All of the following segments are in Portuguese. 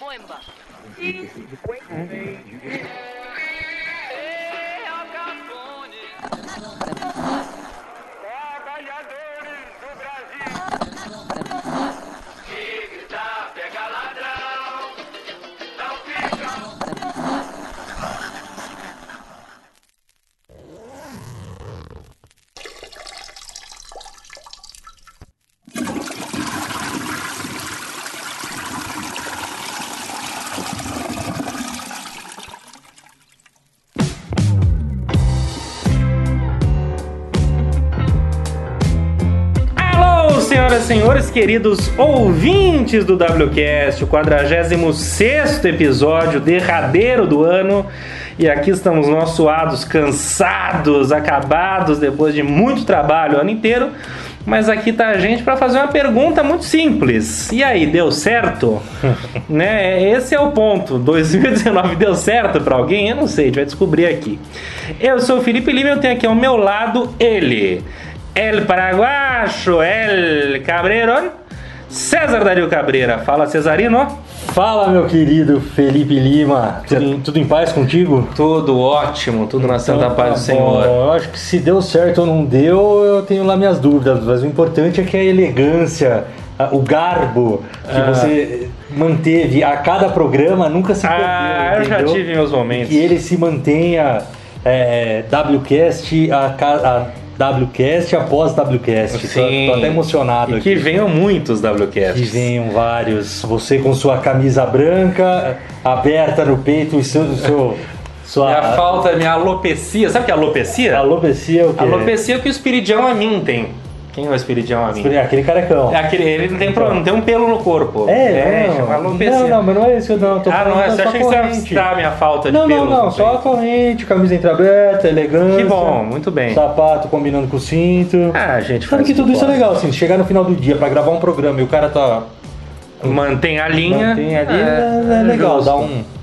boemba. Queridos ouvintes do WCast, o 46 episódio, derradeiro do ano. E aqui estamos nós suados, cansados, acabados depois de muito trabalho o ano inteiro. Mas aqui tá a gente para fazer uma pergunta muito simples. E aí, deu certo? né? Esse é o ponto. 2019 deu certo para alguém? Eu não sei, a gente vai descobrir aqui. Eu sou o Felipe Lima e eu tenho aqui ao meu lado ele. El Paraguacho, El Cabreiro, César Dario Cabreira. Fala, Cesarino. Fala, meu querido Felipe Lima. Tudo em, tudo em paz contigo? Tudo ótimo, tudo na santa Então, paz tá do Senhor. bom. Eu acho que se deu certo ou não deu, eu tenho lá minhas dúvidas. Mas o importante é que a elegância, o garbo que Ah. você manteve a cada programa nunca se perdeu. Ah, eu já tive meus momentos. Que ele se mantenha é, WCast a, a WCast após WCast. Tô, Sim. tô até emocionado E que aqui. venham muitos Que WCasts. venham vários. Você com sua camisa branca, aberta no peito e seu, seu, sua Minha falta, minha alopecia. Sabe o que é alopecia? alopecia, o quê? Alopecia é o que o espiridião a mim tem. Quem é o espiridião a mim? Aquele carecão. É aquele, ele não tem, problema, não tem um pelo no corpo. É, não. chama alopecia. não, não, mas não é isso que eu não tô ah, falando não é? Você sua achei que você ia corrente. a minha falta de Não, não, pelos não, no só a corrente, camisa entreaberta, elegância. Que bom, muito bem. Sapato combinando com o cinto. Ah, a gente Sabe que tudo isso é legal, assim, chegar no final do dia pra gravar um programa e o cara tá. Mantém a linha. Mantém ali, é, é legal, justo. dá um.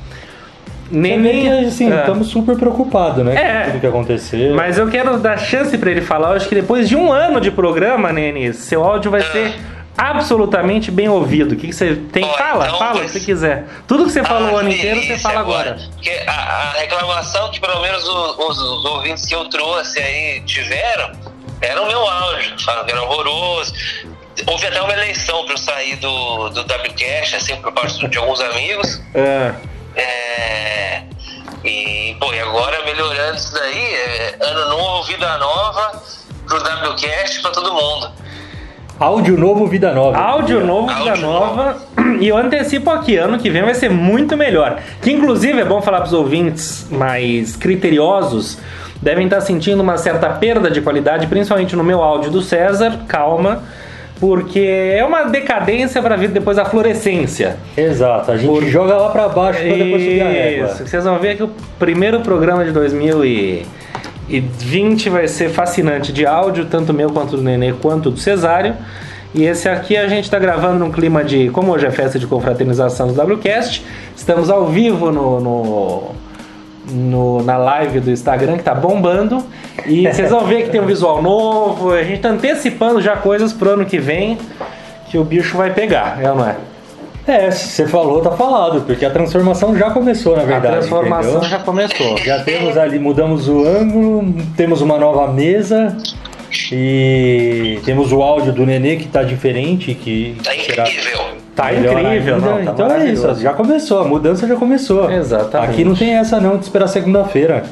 Nem, Nem que assim, é. estamos super preocupados, né? É. Com tudo que acontecer. Mas eu quero dar chance pra ele falar. Eu acho que depois de um ano de programa, Nene, seu áudio vai ser absolutamente bem ouvido. O que, que você tem? Fala, então, fala o que você quiser. Tudo que você falou o ano inteiro, você fala agora. Porque a, a reclamação que pelo menos o- os, os ouvintes que eu trouxe aí tiveram era o meu áudio, falando que era horroroso. Houve até uma eleição para eu sair do, do WCast, assim, por parte de alguns amigos. É. É, e, pô, e agora melhorando isso daí, é, ano novo, vida nova, pro WCast pra todo mundo. Áudio novo, vida nova. Áudio novo, vida Áudio nova. E eu antecipo aqui, ano que vem vai ser muito melhor. Que inclusive é bom falar para os ouvintes mais criteriosos, devem estar sentindo uma certa perda de qualidade, principalmente no meu áudio do César. Calma, porque é uma decadência para vir depois a florescência. Exato, a gente Por- joga lá pra baixo pra depois subir a régua. Isso, vocês vão ver que o primeiro programa de 2020 vai ser fascinante de áudio, tanto meu quanto do Nenê, quanto do Cesário. E esse aqui a gente está gravando num clima de. Como hoje é festa de confraternização do WCast, estamos ao vivo no, no, no- na live do Instagram que tá bombando. E vocês vão ver que tem um visual novo. A gente tá antecipando já coisas pro ano que vem que o bicho vai pegar, é ou não é? É, se você falou, tá falado, porque a transformação já começou, na verdade. a transformação entendeu? já começou. Já temos ali, mudamos o ângulo, temos uma nova mesa e temos o áudio do Nenê que tá diferente, que Tá será incrível. Tá melhor incrível, ainda. não? Tá então é isso, já começou, a mudança já começou. Exatamente. Aqui não tem essa não, de esperar segunda-feira.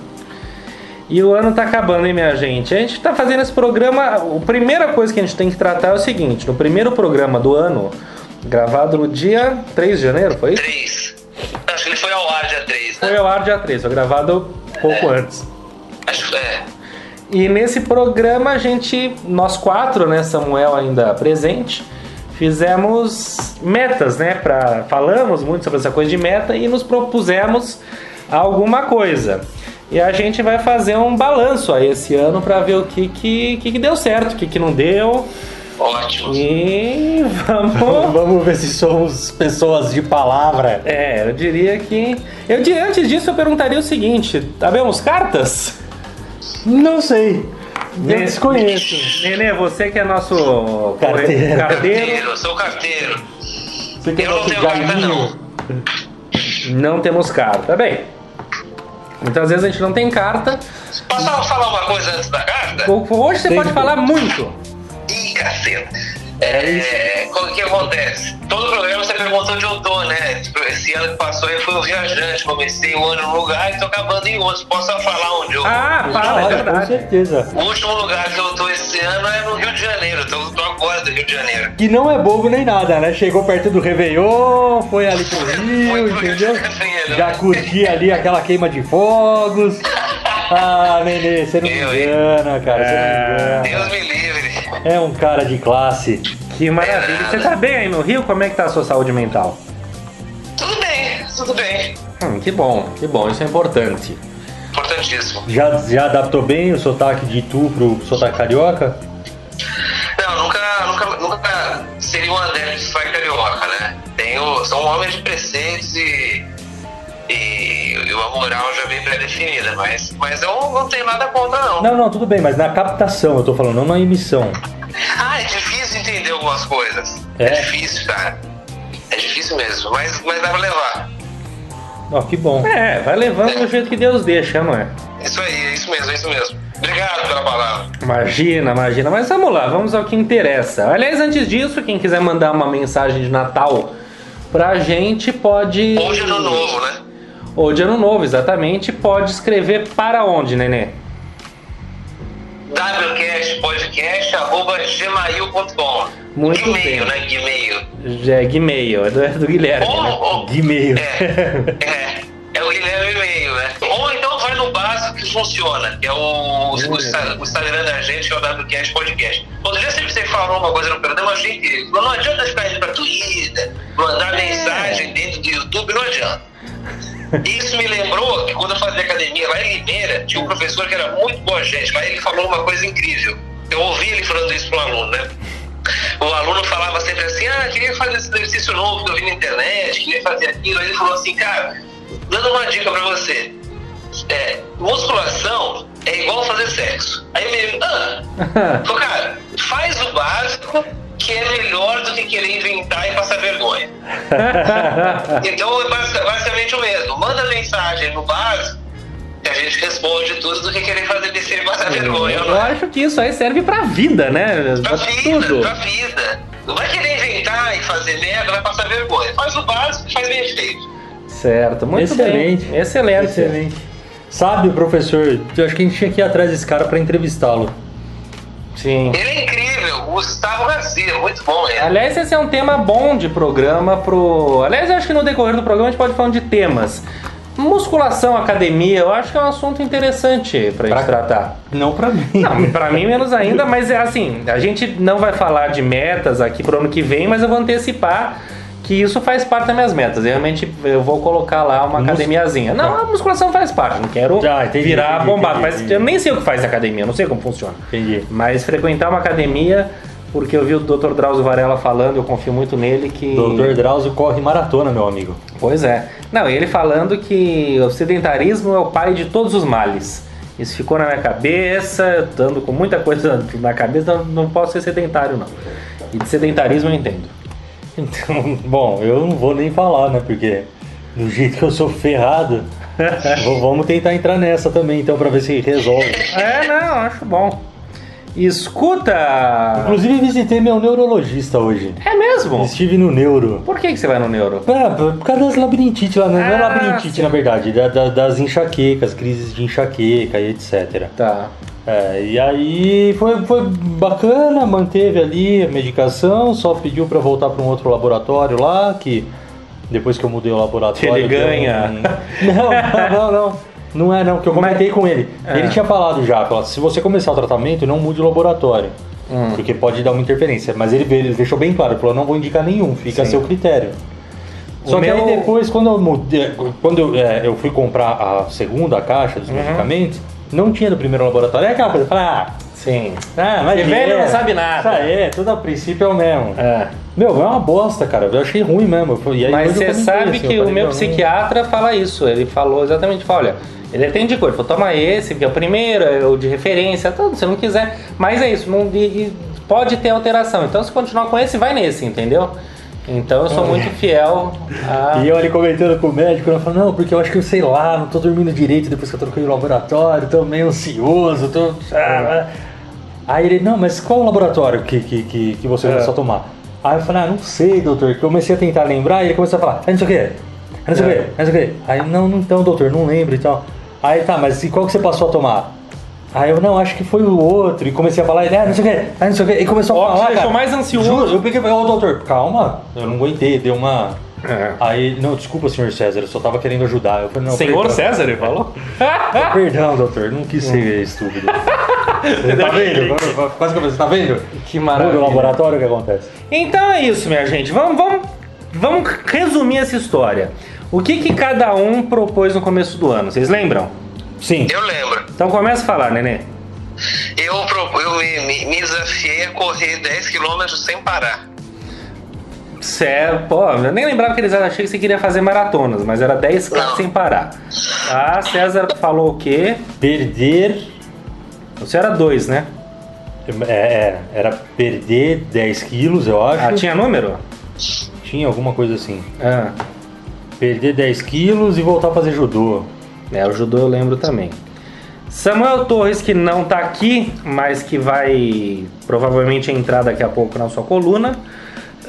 E o ano tá acabando, hein, minha gente? A gente tá fazendo esse programa. A primeira coisa que a gente tem que tratar é o seguinte: no primeiro programa do ano, gravado no dia 3 de janeiro, foi isso? 3. Acho que ele foi ao ar dia 3, né? Foi ao ar dia 3, foi gravado pouco antes. Acho que é. E nesse programa a gente, nós quatro, né, Samuel ainda presente, fizemos metas, né, para falamos muito sobre essa coisa de meta e nos propusemos alguma coisa. E a gente vai fazer um balanço aí esse ano para ver o que que, que que deu certo, o que que não deu. Ótimo. E vamos Vamos ver se somos pessoas de palavra. É, eu diria que. Eu diria antes disso, eu perguntaria o seguinte: sabemos cartas? Não sei. Desconheço. Nenê, você que é nosso Carteiro. carteiro. Eu sou carteiro. Você que é Eu não nosso tenho carta, não. Não temos carta. Bem, muitas vezes a gente não tem carta. Posso falar uma coisa antes da carta? Hoje você Tem. pode falar muito. Ih, caceta. É, o que acontece? Todo programa você pergunta onde eu tô, né? Esse ano que passou eu fui um viajante, comecei o ano num lugar e tô acabando em outro. Posso só falar onde eu Ah, fala, é com certeza. O último lugar que eu tô esse ano é no Rio de Janeiro, então eu tô agora do Rio de Janeiro. Que não é bobo nem nada, né? Chegou perto do Réveillon, foi ali pro Rio, entendeu? Já curti ali aquela queima de fogos. Ah, Nenê, você não me Eu, engana, cara, você não me Deus engana. me livre. É um cara de classe. Que maravilha. Você tá bem aí no Rio? Como é que tá a sua saúde mental? Tudo bem, tudo bem. Hum, que bom, que bom, isso é importante. Importantíssimo. Já, já adaptou bem o sotaque de tu pro sotaque carioca? Não, nunca, nunca, nunca seria um adepto de sotaque carioca, né? Tenho, são homens de preceitos e, moral já bem pré-definida, mas, mas eu não tenho nada contra, não. Não, não, tudo bem, mas na captação eu tô falando, não na emissão. Ah, é difícil entender algumas coisas. É? É, difícil, cara. É difícil mesmo, mas, mas dá pra levar. Ó, que bom. É, vai levando do jeito que Deus deixa, não é? Isso aí, é isso mesmo, é isso mesmo. Obrigado pela palavra. Imagina, imagina. Mas vamos lá, vamos ao que interessa. Aliás, antes disso, quem quiser mandar uma mensagem de Natal pra gente pode. Hoje é ano novo, né? Ou de ano novo, exatamente. Pode escrever para onde, nenê? wcastpodcast.gmail.com Muito Gmail, bem. né? Gmail. É Gmail, é do, é do Guilherme. né? Ou, ou, Gmail. É, é, é o Guilherme e-mail, né? Ou então vai no básico que funciona, que é o, o, Insta- o Instagram da gente, que é o WCast Podcast. Outro dia sempre você falou uma coisa no programa, eu achei que não adianta ficar indo pra Twitter, mandar mensagem dentro do YouTube, não adianta. Isso me lembrou que quando eu fazia academia lá em Limeira, tinha um professor que era muito boa gente, mas ele falou uma coisa incrível. Eu ouvi ele falando isso para um aluno, né? O aluno falava sempre assim, ah, queria fazer esse exercício novo que eu vi na internet, queria fazer aquilo. Aí ele falou assim, cara, dando uma dica pra você. É, musculação é igual fazer sexo. Aí o menino, ah, falou, cara, faz o básico que é melhor do que querer inventar e passar vergonha. Então é basic- basicamente o mesmo. Manda mensagem no básico que a gente responde tudo do que querer fazer besteira e passar vergonha. Eu não é? acho que isso aí serve pra vida, né? Pra Pra vida, tudo. pra vida. Não vai querer inventar e fazer merda, vai passar vergonha. Faz o básico e faz bem feito. Certo, muito Excelente. bem. Excelente. Excelente. Sabe, professor, eu acho que a gente tinha que ir atrás desse cara pra entrevistá-lo. Sim. Ele é incrível, Gustavo Garcia, muito bom ele. Aliás, esse é um tema bom de programa pro. Aliás, eu acho que no decorrer do programa a gente pode falar de temas. Musculação, academia, eu acho que é um assunto interessante pra gente Pra- tratar. Não pra mim. Não, pra mim menos ainda, mas é assim, a gente não vai falar de metas aqui pro ano que vem, mas eu vou antecipar que isso faz parte das minhas metas. Eu realmente eu vou colocar lá uma Mus- academiazinha. Não, a musculação faz parte, não quero Já, entendi, virar entendi, bombado, entendi, mas entendi. eu nem sei o que faz academia, não sei como funciona. Entendi. Mas frequentar uma academia, porque eu vi o Dr. Drauzio Varela falando, eu confio muito nele que. Doutor Drauzio corre maratona, meu amigo. Pois é. Não, ele falando que o sedentarismo é o pai de todos os males. Isso ficou na minha cabeça, eu tô ando com muita coisa na cabeça, não, não posso ser sedentário, não. E de sedentarismo eu entendo. Então, bom, eu não vou nem falar, né? Porque do jeito que eu sou ferrado, vamos tentar entrar nessa também, então, pra ver se resolve. É, não, acho bom. Escuta! Inclusive, visitei meu neurologista hoje. É mesmo? Estive no neuro. Por que, que você vai no neuro? É, por causa das labirintite lá, não é Ah, labirintite sim. na verdade, da- da- das enxaquecas, crises de enxaqueca e etc. Tá. É, e aí foi, foi bacana, manteve ali a medicação, só pediu pra voltar para um outro laboratório lá, que depois que eu mudei o laboratório. Ele ganha. um- Não, não, não. Não é não, que eu comentei com ele. É. Ele tinha falado já, falou, se você começar o tratamento, não mude o laboratório. Hum. Porque pode dar uma interferência. Mas ele, ele deixou bem claro, falou, não vou indicar nenhum, fica a Sim. seu critério. O Só que meu- aí depois, quando eu mudei, quando eu, é, eu fui comprar a segunda caixa Uhum. dos medicamentos, não tinha do primeiro laboratório. É aquela coisa, fala, ah, Sim. ah, mas velho não sabe nada. Isso aí, tudo a princípio é o mesmo. É. Meu, é uma bosta, cara. Eu achei ruim mesmo. Aí Mas você sabe assim, que o meu psiquiatra fala isso. Ele falou exatamente, fala, olha, ele até indicou, ele falou, toma esse, que é o primeiro, é o de referência, tudo, se não quiser. Mas é isso, não, pode ter alteração. Então se continuar com esse, vai nesse, entendeu? Então eu sou muito fiel a. E eu ali comentando com o médico, ela falou, não, porque eu acho que eu sei lá, não tô dormindo direito depois que eu troquei o laboratório, tô meio ansioso, tô. Ah. Aí ele, não, mas qual o laboratório que, que, que, que você É. começou a tomar? Aí eu falei, ah, não sei, doutor, comecei a tentar lembrar e ele começou a falar, ah, não sei o quê, ah, não sei o É. quê, ah, não sei o quê. Aí, não, não, então, doutor, não lembro e tal. Aí tá, mas e qual que você passou a tomar? Aí eu, não, acho que foi o outro. E comecei a falar, ah, não sei o quê, ah, não sei o quê. E começou Ó, a te falar, deixou cara. mais ansioso. Juro, eu peguei, ô doutor, calma, eu não aguentei, deu uma... É. Aí, não, desculpa, senhor César, eu só tava querendo ajudar. Eu falei, não, Senhor perdão. César, ele falou? Perdão, doutor, não quis ser estúpido. Você tá vendo? Quase que eu você tá vendo? Que maravilha. laboratório o que acontece? Então é isso, minha gente. Vamos, vamos, vamos resumir essa história. O que, que cada um propôs no começo do ano? Vocês lembram? Sim. Eu lembro. Então começa a falar, Nenê. Eu, eu me, me- desafiei a correr 10 km sem parar. Sério, pô, eu nem lembrava que eles achei que você queria fazer maratonas, mas era 10 k Não. sem parar. Ah, César falou o quê? Perder. Você era 2, né? É, é, era perder 10 quilos, eu acho. Ah, tinha número? Tinha alguma coisa assim. Ah, Perder 10 quilos e voltar a fazer judô. É, o judô eu lembro também. Samuel Torres, que não tá aqui, mas que vai provavelmente entrar daqui a pouco na sua coluna,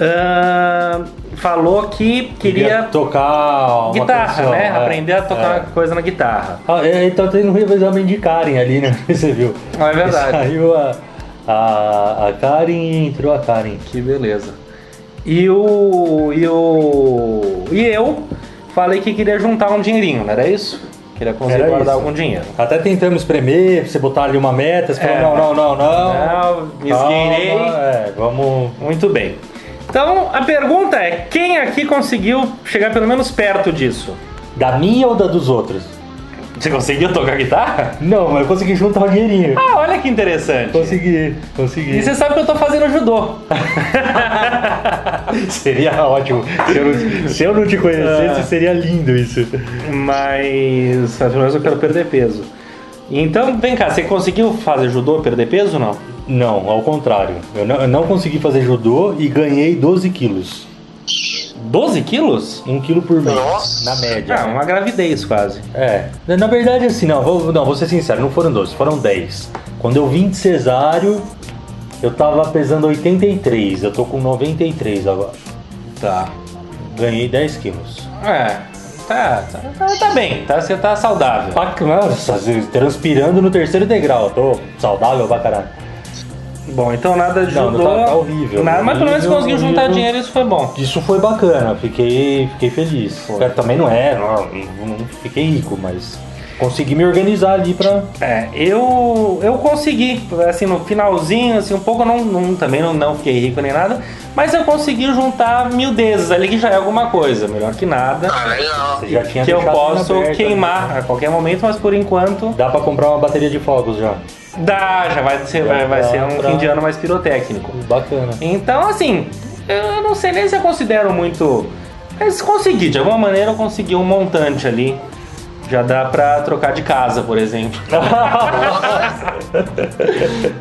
ah, falou que queria tocar uma guitarra, canção, né? é, Aprender a tocar é. coisa na guitarra. Ah, é, então tendo um revezamento de Karen ali, né? Você viu? Ah, é verdade. Saiu a, a, a Karen e entrou a Karen. Que beleza. E o. E o. E eu falei que queria juntar um dinheirinho, não era isso? Queria conseguir Era guardar isso. algum dinheiro. Até tentamos espremer, pra você botar ali uma meta, você É. falou, não, não, não, não. Não, me esgueirei. É, vamos. Muito bem. Então a pergunta é: quem aqui conseguiu chegar pelo menos perto disso? Da minha ou da dos outros? Você conseguiu tocar guitarra? Não, mas eu consegui juntar o dinheirinho. Ah, olha que interessante. Consegui, consegui. E você sabe que eu tô fazendo judô. Seria ótimo. Se eu, não, se eu não te conhecesse, Ah. seria lindo isso. Mas, pelo menos eu quero perder peso. Então, vem cá, você conseguiu fazer judô, perder peso ou não? Não, ao contrário. Eu não, eu não consegui fazer judô e ganhei 12 quilos. 12 quilos? Um quilo por mês, Nossa. na média. Ah, uma gravidez quase. É, na verdade assim, não vou, não, vou ser sincero, não foram 12, foram 10. Quando eu vim de cesáreo, eu tava pesando 83, eu tô com 93 agora. Tá. Ganhei 10 quilos. É, tá, tá, tá, tá bem, tá, você tá saudável. Nossa, transpirando no terceiro degrau, tô saudável pra caralho. Bom, então nada de Não, tá- tá horrível. Nada, mas pelo menos conseguiu juntar horrível. dinheiro, isso foi bom. Isso foi bacana, fiquei, fiquei feliz. Foi. Também não é, não, não fiquei rico, mas consegui me organizar ali pra. É, eu eu consegui, assim, no finalzinho, assim, um pouco, eu não, não- também não, não fiquei rico nem nada, mas eu consegui juntar miudezas ali, que já é alguma coisa, melhor que nada. Ah, legal. Você já tinha que eu posso aberto, queimar né? a qualquer momento, mas por enquanto Dá pra comprar uma bateria de fogos já. Dá, já vai ser, vai, vai ser um pra- fim de ano mais pirotécnico. Bacana. Então, assim, eu não sei nem se eu considero muito. Mas consegui, de alguma maneira eu consegui um montante ali. Já dá pra trocar de casa, por exemplo.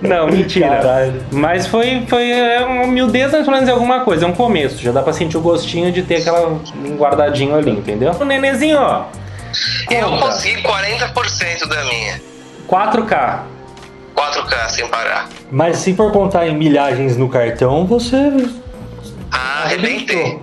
não, mentira. Caralho. Mas foi, foi é, uma mas pelo menos é alguma coisa, é um começo. Já dá pra sentir o gostinho de ter aquela guardadinho ali, entendeu? O nenenzinho, ó. Eu conta. consegui 40% da minha. 4K. 4K sem parar. Mas se for contar em milhagens no cartão, você. Ah, arrebentei.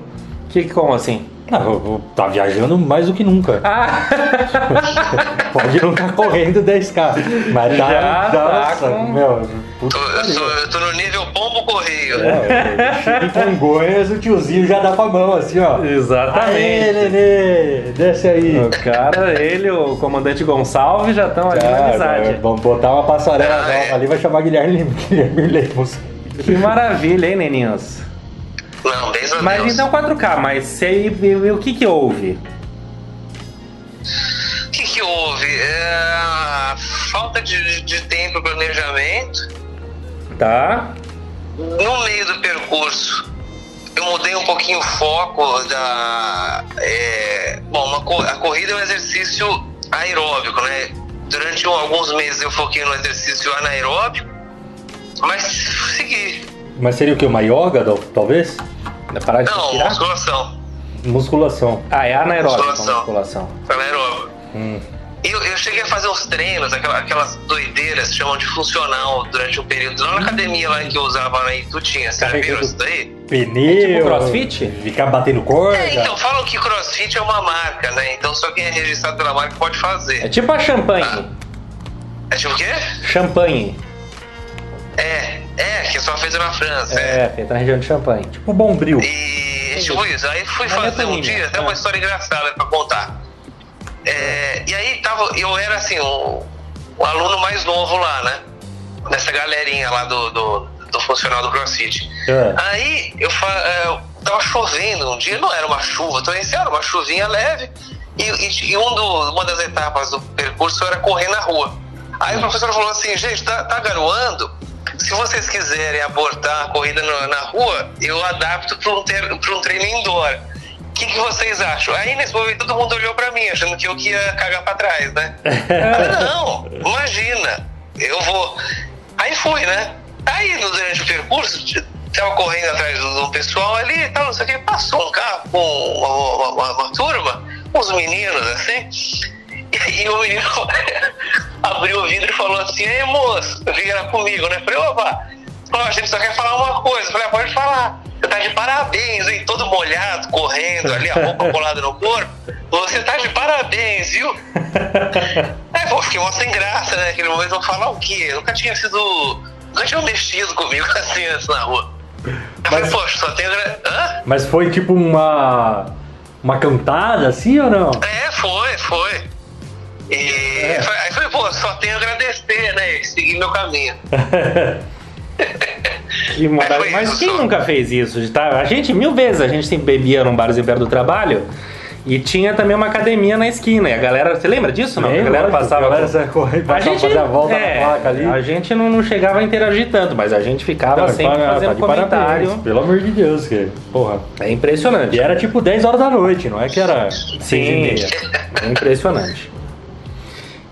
Que, como assim? Ah, eu- eu- tá viajando mais do que nunca. Ah! Pode não estar correndo 10k. Mas tá. Já tá nossa, com- meu. Puta eu, sou- eu tô no nível pombo correio. É, chega em Congonhas, o tiozinho já dá com a mão assim, ó. Exatamente. Aê, Nenê, desce aí. O cara, ele, o comandante Gonçalves já estão ali na amizade. Vamos botar uma passarela Ah, nova é. ali, vai chamar Guilherme, Guilherme Lemos. Que maravilha, hein, neninhos? Não, 10 a Mas Deus. então 4K, mas você, e o que que houve? O que, que houve? É, falta de, de tempo e planejamento. Tá? No meio do percurso, eu mudei um pouquinho o foco da. é, bom, uma a corrida é um exercício aeróbico, né? Durante alguns meses eu foquei no exercício anaeróbico, mas segui. Mas seria o que? Uma yoga, tal- talvez? É parar de Não, respirar? musculação. Musculação. Ah, é anaeróbica a Musculação. musculação. Anaeróbico. Hum. Eu, eu cheguei a fazer uns treinos, aquela- aquelas doideiras chamam de funcional durante um período. Lá na academia lá que eu usava na Itu tinha. Você já viu isso daí? Pneu. tipo crossfit? Ficar batendo corda. É, então, falam que crossfit é uma marca, né? Então só quem é registrado pela marca pode É fazer. tipo a champanhe. É tipo o quê? Champanhe. É, é, que só fez na França. É, feita na região de champanhe. Tipo bombril. E tipo isso, aí fui Mas é fazer um dia, até é. uma história engraçada pra contar. É, e aí tava, eu era assim, um, um aluno mais novo lá, né? Nessa galerinha lá do, do, do funcional do CrossFit. É. Aí eu, fa- é, eu tava chovendo um dia, não era uma chuva, então esse era uma chuvinha leve. E, e- e um do- uma das etapas do percurso era correr na rua. Aí o professor falou assim, gente, tá, tá garoando? Se vocês quiserem abortar a corrida na, na rua, eu adapto para um, ter- um treino indoor. O que, que vocês acham? Aí nesse momento todo mundo olhou pra mim, achando que eu que ia cagar pra trás, né? Falei, não, imagina, eu vou. Aí fui, né? Aí no- durante o percurso, tava correndo atrás do pessoal ali e tal, não sei o que, passou um carro com uma, uma- uma- uma turma, uns meninos assim. E, o menino abriu o vidro e falou assim, ei moço, vira comigo, né? Falei, opa, a gente só quer falar uma coisa. Falei, ah, pode falar. Você tá de parabéns, hein? Todo molhado, correndo ali, a roupa colada no corpo. Você tá de parabéns, viu? É, pô, fiquei mó sem graça, né? Naquele momento eu vou falar o quê? Eu nunca tinha sido. Nunca tinha mexido comigo assim antes na rua. Eu falei, Mas- poxa, só gra- Hã? Mas foi tipo uma. Uma cantada assim ou não? É, foi, foi. E foi- aí eu falei, pô, só tenho a agradecer, né? E seguir meu caminho. Que maravilha. Mas isso quem só. nunca fez isso? De tá- A gente, mil vezes, a gente sempre bebia num barzinho perto do trabalho e tinha também uma academia na esquina. E a galera, você lembra disso? Não? Lembro, a galera lógico, passava. a galera correndo, a gente, fazia a volta é, na placa ali. A gente não, não chegava a interagir tanto, mas a gente ficava Não, sempre tá- fazendo tá de comentário. parabéns, Pelo amor de Deus, que Porra. É impressionante. E era tipo 10 horas da noite, não é que era 6 e Sim, meia. é impressionante.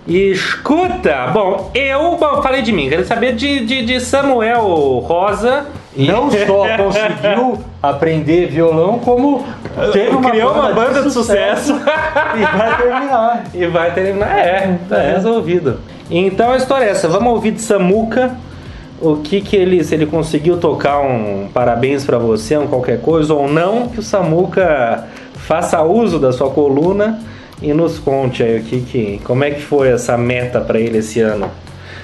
E escuta, bom, eu bom, falei de mim, quero saber de, de, de Samuel Rosa. Não só conseguiu aprender violão, como teve uma Criou uma banda de sucesso. e vai terminar. E vai terminar. É, tá É. resolvido. Então a história é essa. Vamos ouvir de Samuca o que que ele, se ele conseguiu tocar um parabéns pra você, um qualquer coisa ou não, que o Samuca faça uso da sua coluna e nos conte aí o que que, como é que foi essa meta pra ele esse ano.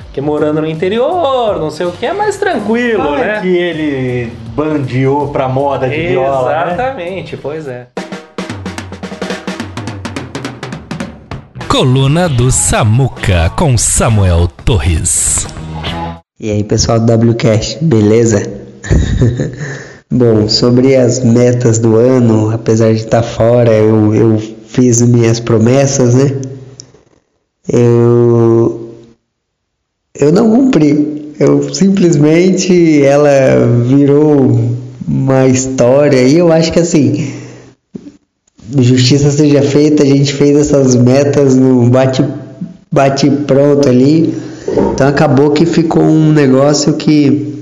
Porque morando no interior, não sei o que, é mais tranquilo, né? que ele bandeou pra moda de viola, né? Exatamente, pois é. Coluna do Samuca com Samuel Torres. E aí pessoal do WCast, beleza? Bom, sobre as metas do ano, apesar de estar fora, eu, eu fiz minhas promessas, né? Eu, eu não cumpri. Eu simplesmente ela virou uma história e eu acho que assim, justiça seja feita, a gente fez essas metas no bate bate pronto ali. Então acabou que ficou um negócio que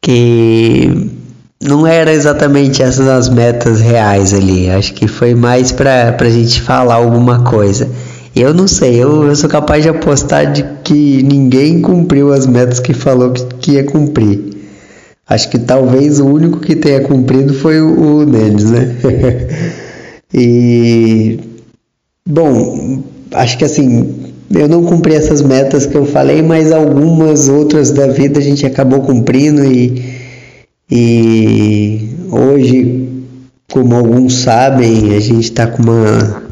que não era exatamente essas as metas reais ali. Acho que foi mais pra, pra gente falar alguma coisa. Eu não sei, eu, eu sou capaz de apostar de que ninguém cumpriu as metas que falou que, que ia cumprir. Acho que talvez o único que tenha cumprido foi o, o né? e Bom, acho que assim, eu não cumpri essas metas que eu falei, mas algumas outras da vida a gente acabou cumprindo e, e hoje, como alguns sabem, a gente está com uma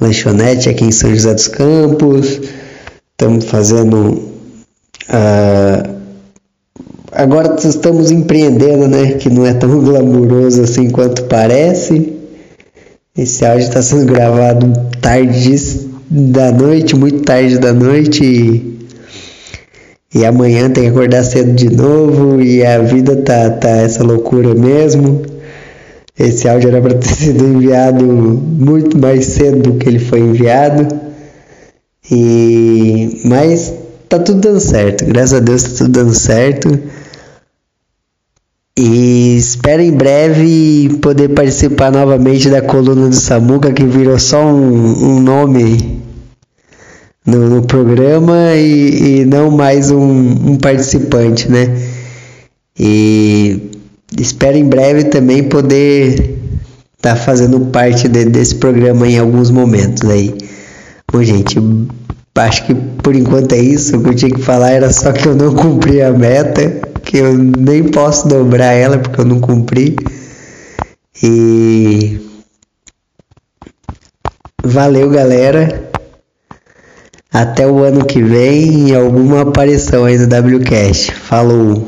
lanchonete aqui em São José dos Campos, estamos fazendo. ah, agora estamos empreendendo, né? Que não é tão glamuroso assim quanto parece. Esse áudio está sendo gravado tarde da noite, muito tarde da noite. E, e amanhã tem que acordar cedo de novo. E a vida tá, tá essa loucura mesmo. Esse áudio era para ter sido enviado muito mais cedo do que ele foi enviado. E mas tá tudo dando certo. Graças a Deus tá tudo dando certo. E espero em breve poder participar novamente da coluna do Samuca, que virou só um, um nome no, no programa e, e não mais um, um participante, né? E espero em breve também poder estar tá fazendo parte de, desse programa em alguns momentos aí. Bom, gente, acho que por enquanto é isso. O que eu tinha que falar era só que eu não cumpri a meta que eu nem posso dobrar ela porque eu não cumpri. E valeu, galera. Até o ano que vem em alguma aparição aí no WCast. Falou.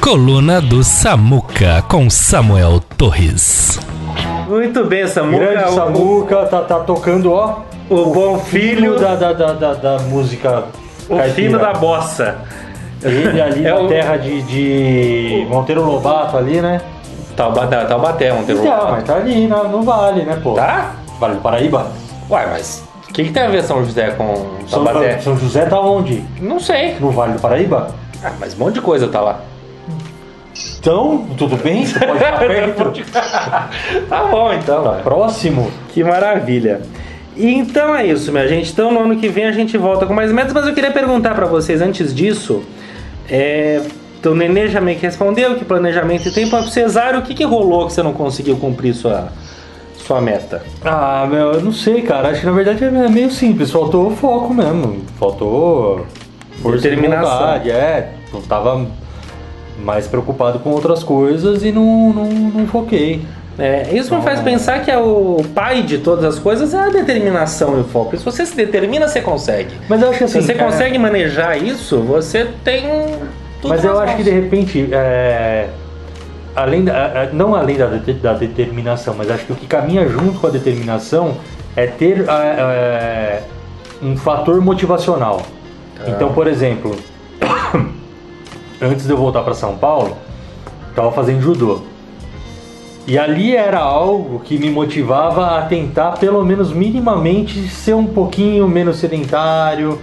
Coluna do Samuca com Samuel Torres. Muito bem, Samuca. Grande o- Samuca tá, tá tocando, ó. O bom filho, da, da, da, da, da música. o caipira. filho da bossa. Ele ali É na o- terra de, de Monteiro Lobato ali, né? Taubaté, Taubaté, um terror. Então, mas tá ali no, no vale, né, pô? Tá? Vale do Paraíba? Uai, mas o que, que tem a ver São José com São, Taubaté? São José tá onde? Não sei. No Vale do Paraíba? Ah, mas um monte de coisa tá lá. Então, tudo bem? Você pode estar perto. tá bom, então. Tá próximo? Que maravilha. Então é isso, minha gente. Então no ano que vem a gente volta com mais metas, mas eu queria perguntar pra vocês antes disso. É, então o Nenê já meio que respondeu que planejamento e tempo. Pro Cesário, o que, que rolou que você não conseguiu cumprir sua, sua meta? Ah, meu, eu não sei, cara. Acho que na verdade é meio simples. Faltou foco mesmo. Faltou força de Determinação. vontade, É, eu tava mais preocupado com outras coisas e não, não, não foquei. É, isso me faz pensar que é o pai de todas as coisas é a determinação e o foco. Se você se determina, você consegue. Mas eu acho que assim. Se você cara, consegue manejar isso, você tem. Tudo Mas eu acho que de repente, é, além da, a- não além da, da determinação, mas acho que o que caminha junto com a determinação é ter a- é, um fator motivacional. Então, por exemplo, antes de eu voltar para São Paulo, estava fazendo judô. E ali era algo que me motivava a tentar, pelo menos minimamente, ser um pouquinho menos sedentário,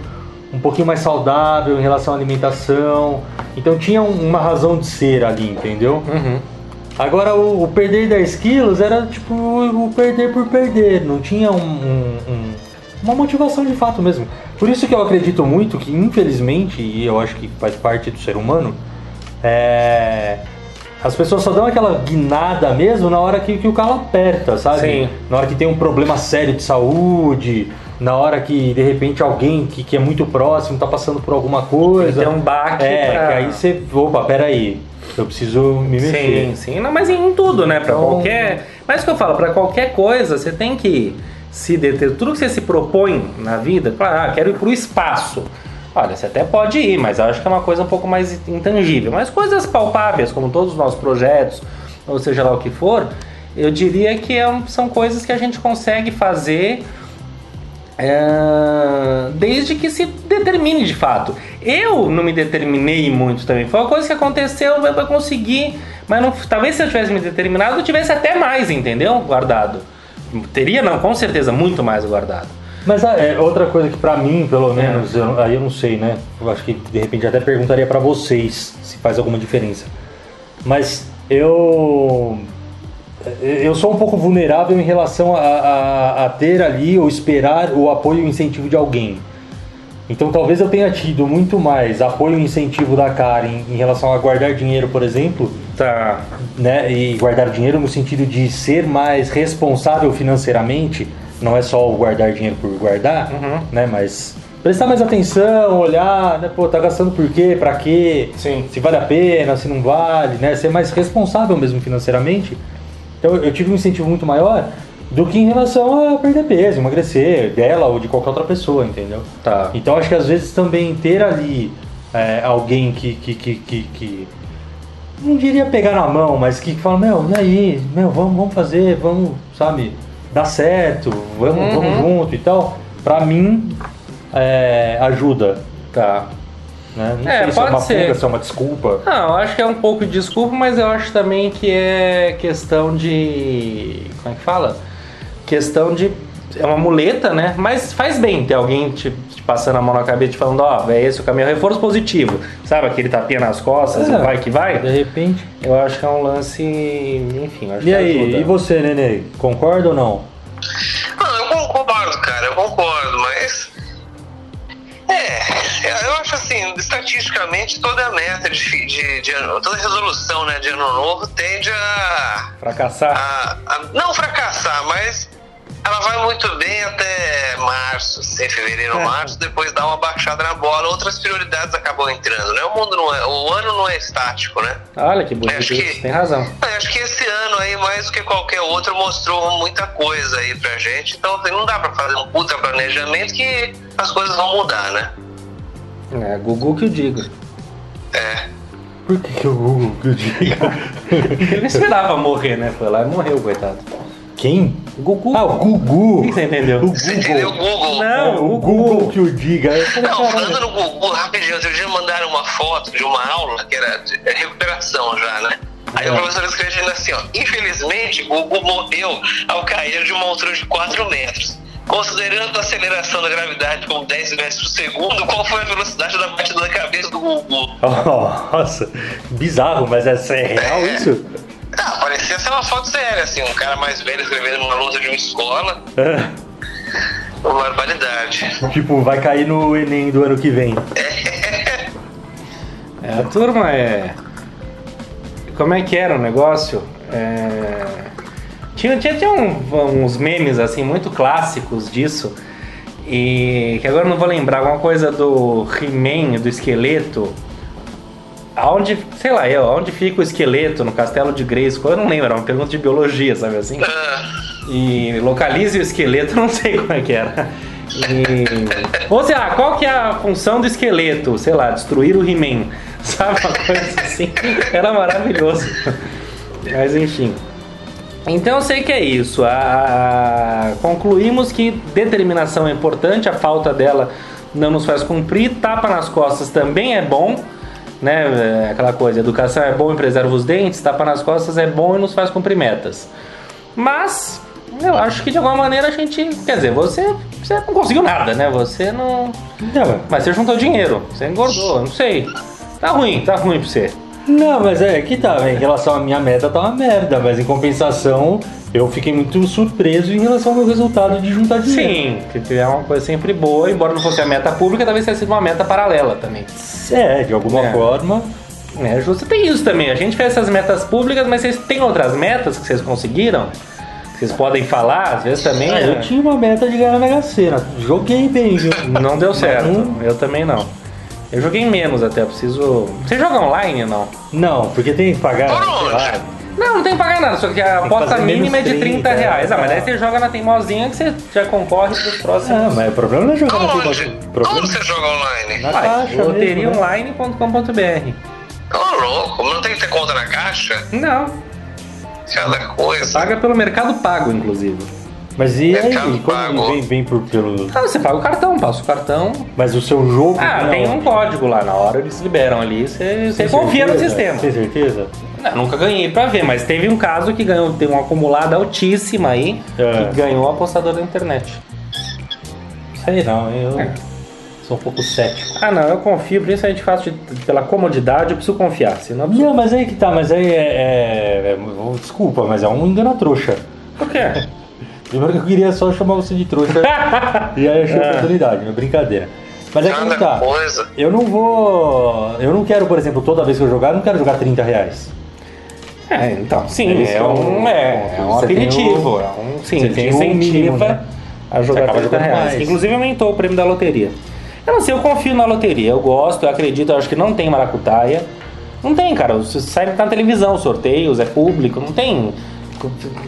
um pouquinho mais saudável em relação à alimentação. Então tinha um- uma razão de ser ali, entendeu? Uhum. Agora o, o perder 10 quilos era tipo o, perder por perder, não tinha um- um- um- uma motivação de fato mesmo. Por isso que eu acredito muito que, infelizmente, e eu acho que faz parte do ser humano, é, as pessoas só dão aquela guinada mesmo na hora que, que o calo aperta, sabe? Sim. Na hora que tem um problema sério de saúde, na hora que de repente alguém que, que é muito próximo tá passando por alguma coisa. Tem um baque É, pra- que aí você. Opa, peraí. Eu preciso me mexer. Sim, sim. Não, mas em tudo, né? Pra Então- qualquer. Mas o que eu falo, pra qualquer coisa, você tem que se deter. Tudo que você se propõe na vida, claro, ah, quero ir pro espaço. Olha, você até pode ir, mas eu acho que é uma coisa um pouco mais intangível. Mas coisas palpáveis, como todos os nossos projetos, ou seja lá o que for, eu diria que é um- são coisas que a gente consegue fazer é, desde que se determine de fato. Eu não me determinei muito também. Foi uma coisa que aconteceu, eu eu consegui, mas não, talvez se eu tivesse me determinado, eu tivesse até mais, entendeu? Guardado. Teria, não, com certeza, muito mais guardado. Mas ah, é, outra coisa que pra mim, É. pelo menos, eu- aí eu não sei, né? Eu acho que de repente até perguntaria pra vocês se faz alguma diferença. Mas eu eu sou um pouco vulnerável em relação a, a- a ter ali ou esperar o apoio e incentivo de alguém. Então talvez eu tenha tido muito mais apoio e incentivo da Karen em relação a guardar dinheiro, por exemplo, Tá. né? E guardar dinheiro no sentido de ser mais responsável financeiramente, não é só o guardar dinheiro por guardar, Uhum. né? Mas prestar mais atenção, olhar, né? Pô, tá gastando por quê? Pra quê? Sim. Se vale a pena, se não vale, né? Ser mais responsável mesmo financeiramente. Então eu tive um incentivo muito maior do que em relação a perder peso, emagrecer, dela ou de qualquer outra pessoa, entendeu? Tá. Então acho que às vezes também ter ali é, alguém que, que, que, que, que- não diria pegar na mão, mas que fala, meu, e aí, meu, vamos, vamos fazer, vamos, sabe, dar certo, vamos, Uhum. vamos junto e tal, pra mim é, ajuda. Tá. Né? Não É, sei se é pode uma ser. fuga, se é uma desculpa. Não, eu acho que é um pouco de desculpa, mas eu acho também que é questão de. Como é que fala? Questão de é uma muleta, né? Mas faz bem ter alguém te, te passando a mão na cabeça te falando, ó, é esse o caminho, reforço positivo. Sabe aquele tapinha nas costas, É. e vai que vai? De repente. Eu acho que é um lance, enfim, acho E que aí, ajuda. e você, Nenê? Concorda ou não? Não, eu concordo, cara, eu concordo, mas. É, eu acho assim, estatisticamente, toda meta de, de, de toda resolução né, de ano novo tende a, Fracassar. a, a não fracassar, mas ela vai muito bem até março, assim, fevereiro, É. março, depois dá uma baixada na bola, outras prioridades acabam entrando, né? O mundo não é, o ano não é estático, né? Olha que bonito acho isso, que- tem razão. Eu acho que esse ano aí, mais do que qualquer outro, mostrou muita coisa aí pra gente. Então assim, não dá pra fazer um puta planejamento que as coisas vão mudar, né? É, Gugu que eu digo. É. Por que, que o Google que eu digo? Ele esperava morrer, né? Foi lá e morreu, coitado. Quem? Gugu. Ah, o Gugu. O que você entendeu? O Você entendeu? Google. Google. Não, o o Google Google. que o diga. Falei, Não, falando no Google, rapidinho, outro dia mandaram uma foto de uma aula que era de é recuperação já, né? Aí o professor escrevendo assim, ó, infelizmente, Google morreu ao cair de uma altura de 4 metros. Considerando a aceleração da gravidade como 10 metros por segundo, qual foi a velocidade da batida da cabeça do Google? Nossa, bizarro, mas é, é real isso? Ah, parecia ser uma foto séria, assim, um cara mais velho escrevendo numa lousa de uma escola. É, Uma barbaridade. tipo, vai cair no Enem do ano que vem. É, a turma é. Como é que era o negócio? É, Tinha, tinha, tinha um- uns memes assim muito clássicos disso. E que agora eu não vou lembrar, alguma coisa do He-Man, do esqueleto. Aonde, sei lá, eu, aonde fica o esqueleto no castelo de Grayskull? Eu não lembro, era uma pergunta de biologia, sabe assim? Ah, E localize o esqueleto, não sei como é que era. E... Ou sei lá, qual que é a função do esqueleto? Sei lá, destruir o He-Man. Sabe, uma coisa assim. Era maravilhoso. Mas enfim. Então eu sei que é isso. A- Concluímos que determinação é importante, a falta dela não nos faz cumprir. Tapa nas costas também é bom. Né? É Aquela coisa, educação é bom e preserva os dentes, tapa nas costas é bom e nos faz cumprir metas. Mas eu acho que de alguma maneira a gente. Quer dizer, você, você não conseguiu nada, né? Você não. Não, Mas você juntou dinheiro, você engordou, não sei. Tá ruim, tá ruim pra você. Não, mas é que tá, em relação à minha meta tá uma merda, mas em compensação eu fiquei muito surpreso em relação ao meu resultado de juntar dinheiro. Sim, que é uma coisa sempre boa, embora não fosse a meta pública, talvez tenha sido uma meta paralela também. É, de alguma É. forma. É, justo. Tem isso também. A gente fez essas metas públicas, mas vocês têm outras metas que vocês conseguiram? Que vocês podem falar, às vezes também. Ah, é, eu tinha uma meta de ganhar na Mega Sena. Joguei bem, viu? Não deu certo. Não. Eu também não. Eu joguei menos até, eu preciso. Você joga online ou não? Não, porque tem que pagar. Não, não tem que pagar nada, só que a aposta mínima é de 30, 30, reais. Ah, mas é. daí você joga na teimosinha que você já concorre pros próximos. Ah, mas o problema não é jogar na Aonde? teimosia. O problema Onde você joga online? na Vai, caixa mesmo, né? loteriaonline.com.br. Ô, louco, não tem que ter conta na caixa? Não, Cada coisa. paga pelo Mercado Pago, inclusive. Mas e aí, Pago. vem, vem por, pelo... Ah, você paga o cartão, passa o cartão. Mas o seu jogo... Ah, não. tem um código lá, na hora eles liberam ali, você, você confia no certeza? sistema. Tem certeza? Não, nunca ganhei pra ver, mas teve um caso que ganhou, tem uma acumulada altíssima aí, É. que ganhou o apostador da internet. Sei não, eu É. sou um pouco cético. Ah, não, eu confio, principalmente faço de- pela comodidade, eu preciso confiar, senão eu preciso... Não, mas aí que tá, mas aí é... é- é- Desculpa, mas é um engano trouxa. Por quê? Primeiro que eu queria só chamar você de trouxa e aí eu achei Ah. oportunidade, é brincadeira. Mas é que não tá. coisa. Eu não vou. Eu não quero, por exemplo, toda vez que eu jogar, eu não quero jogar 30 reais. É, então, sim, é é o um, é, é um aperitivo, o- é um, sim, você te tem incentiva mínimo, né? a jogar Você acaba 30 jogando reais. mais. Inclusive aumentou o prêmio da loteria. Eu não sei, eu confio na loteria, eu gosto, eu acredito, eu acho que não tem maracutaia. Não tem, cara, você sai na televisão, sorteios, é público, não tem...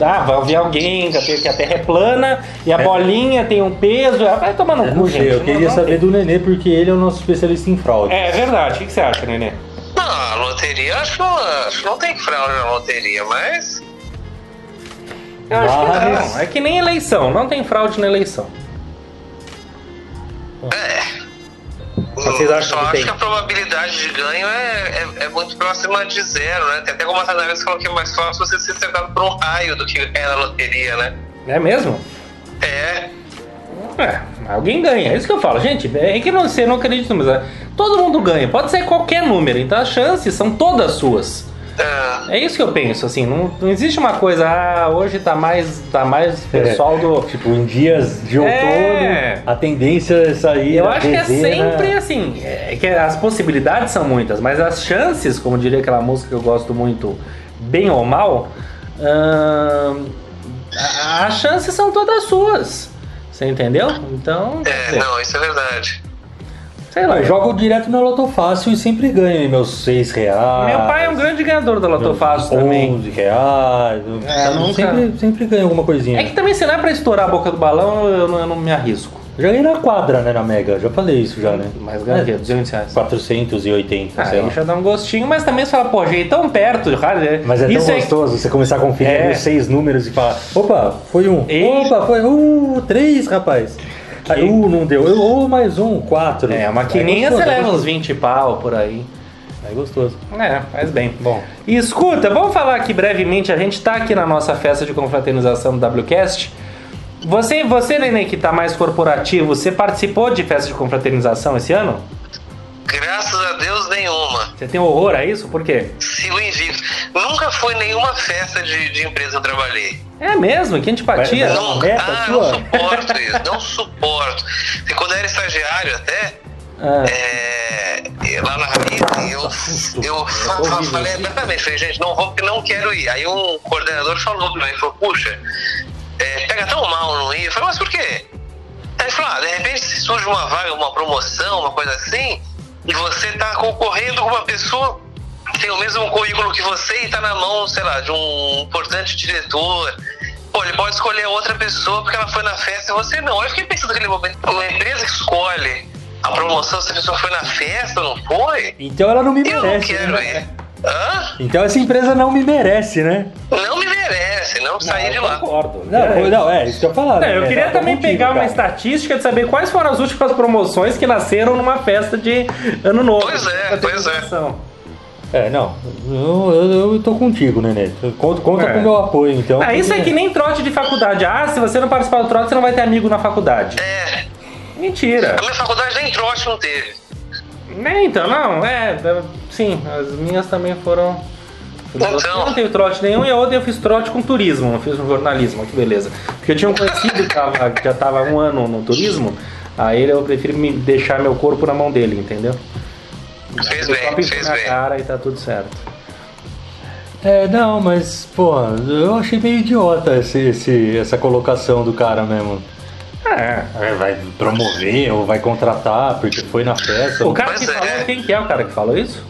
Ah, vai ver alguém que a terra- que a terra é plana e a bolinha tem um peso. ah, Vai tomar no Eu cu, não gente. eu não- queria não saber tem. do Nenê, porque ele é o nosso especialista em fraude. É, é verdade, o que você acha, Nenê? Não, a loteria, acho que não, acho que não tem fraude na loteria, mas. Eu acho que não, é que nem eleição, não tem fraude na eleição. Vocês acham só acho tem? que a probabilidade de ganho é, é, é muito próxima de zero, né? Tem até algumas análises que falam que é mais fácil você ser acertado por um raio do que ganhar na loteria, né? É mesmo? É, É, alguém ganha. É isso que eu falo. Gente, é que não, você não acredita, mas é, todo mundo ganha. Pode ser qualquer número. Então as chances são todas suas. É, É isso que eu penso, assim, não, não existe uma coisa, ah, hoje tá mais, tá mais pessoal do. Tipo, em dias de outono, É. a tendência é sair. Eu acho que é dezena- sempre assim, é que as possibilidades são muitas, mas as chances, como diria aquela música que eu gosto muito, bem ou mal, ahn, a- as chances são todas suas. Você entendeu? Então, quer é, dizer, não, isso é verdade. Sei lá. Eu jogo direto na Loto Fácil e sempre ganho meus 6 reais. Meu pai é um grande ganhador da Loto Fácil também. 11 reais. É, Eu nunca- sempre, sempre ganho alguma coisinha. É que também se não é pra estourar a boca do balão, eu não, eu não me arrisco. Joguei na quadra, né, na Mega. Já falei isso já, né? Mas ganha o quê? 200 reais. 480, sei Aí lá. já dá um gostinho, mas também você fala, pô, gente, tão perto, cara. né? Mas é tão gostoso você começar a conferir É. seis números e falar: opa, foi um. E- Opa, foi uh, três, rapaz. Aí, uh, não deu. Eu, oh, mais um, quatro. É, a maquininha É gostoso, você leva uns gostoso. 20 pau por aí. É gostoso. É, faz bem. Bom. E escuta, vamos falar aqui brevemente, a gente tá aqui na nossa festa de confraternização do WCast. Você, você Nenê, que tá mais corporativo, você participou de festa de confraternização esse ano? Graças a Deus, nenhuma. Você tem horror a isso? Por quê? Sigo invicto. Nunca em nenhuma festa de, de empresa que eu trabalhei. É mesmo, que antipatia. Não, ah, sua? não suporto isso, não suporto. Porque quando eu era estagiário até, Ah, é, lá na Raiz, eu, eu fa- falei abertamente, falei, gente, não vou porque não quero ir. Aí um coordenador falou pra mim, falou, puxa, é, pega tão mal não ir. Eu falei, mas por quê? Aí ele falou, ah, de repente se surge uma vaga, uma promoção, uma coisa assim, e você tá concorrendo com uma pessoa que tem o mesmo currículo que você e tá na mão, sei lá, de um importante diretor. Pô, ele pode escolher outra pessoa porque ela foi na festa e você não. Eu fiquei pensando naquele momento, uma empresa que escolhe a promoção se a pessoa foi na festa ou não foi, Então ela não me eu não merece. quero né? Hã? Então essa empresa não me merece, né? Não me merece, não sair de lá. concordo. Não, É. não, é isso que eu falava. Não, eu né? queria Tá também contigo, pegar uma cara. estatística de saber quais foram as últimas promoções que nasceram numa festa de ano novo. Pois é, pois é. É, não. Eu, eu, eu tô contigo, Nenê. Conta, conta É. com o meu apoio, então. Ah, isso é que nem trote de faculdade. Ah, se você não participar do trote, você não vai ter amigo na faculdade. É, Mentira. a minha faculdade nem trote não teve. Nem então, não, é, é, Sim, as minhas também foram. Então. Eu não teve trote nenhum e a outra eu fiz trote com turismo, eu fiz um jornalismo, que beleza. Porque eu tinha um conhecido que, tava, já tava há um ano no turismo, aí eu prefiro me deixar meu corpo na mão dele, entendeu? Fez Eu bem, fez na bem. cara e tá tudo certo. É, não, mas, pô, eu achei meio idiota esse, esse, essa colocação do cara mesmo. É. É, Vai promover ou vai contratar porque foi na festa. O cara que Pois é. falou, quem que é o cara que falou isso?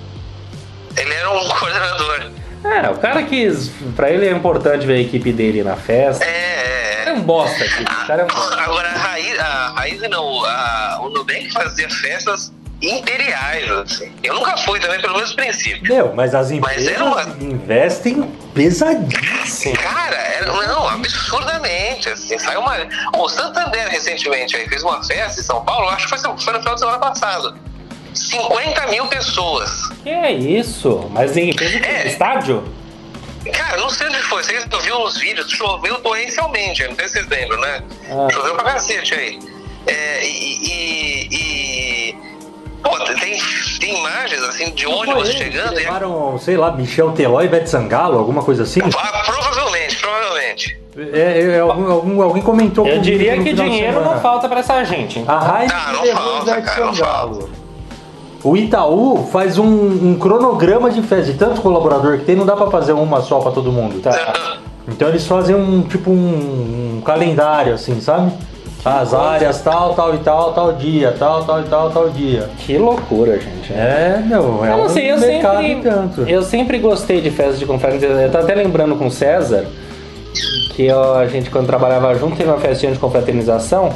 Ele era um coordenador. É, o cara que, pra ele é importante ver a equipe dele na festa. É, é, É é. um bosta aqui, o cara é um bosta. Agora, a Raiz, a Raiz não, a, o Nubank fazia festas imperiais, assim. Eu nunca fui também pelo mesmo princípio. Meu, mas as Mas empresas era uma- investem pesadíssimo. Cara, era, não, absurdamente, assim, saiu uma... O Santander, recentemente, aí, fez uma festa em São Paulo, acho que foi, foi no final de semana passado. 50 mil pessoas. Que é isso? Mas em quê? É. Estádio? Cara, não sei onde foi, sei que eu vi uns vídeos, choveu torrencialmente, não sei se vocês lembram, né? Ah. Choveu pra cacete aí. É, e, e, e- Pô, tem, tem imagens, assim, de ônibus Foi eles chegando e... Levaram, sei lá, Michel Teló e Beth Sangalo, alguma coisa assim? Ah, provavelmente, provavelmente. É, é, algum, algum- alguém comentou Eu diria que dinheiro não falta pra essa gente. A Raiz Ah, não levou falta, cara, não Sangalo. O Itaú faz um, um cronograma de festa. De tanto colaborador que tem, não dá pra fazer uma só pra todo mundo. Tá. Então eles fazem um tipo um, um calendário, assim, sabe? As áreas, tal, tal e tal, tal dia, tal, tal e tal, tal dia. Que loucura, gente. É, meu, é Eu não um sei, eu mercado sempre, tanto. eu sempre gostei de festas de conferência. Eu tô até lembrando com o César que eu- a gente, quando trabalhava junto, teve uma festinha de confraternização.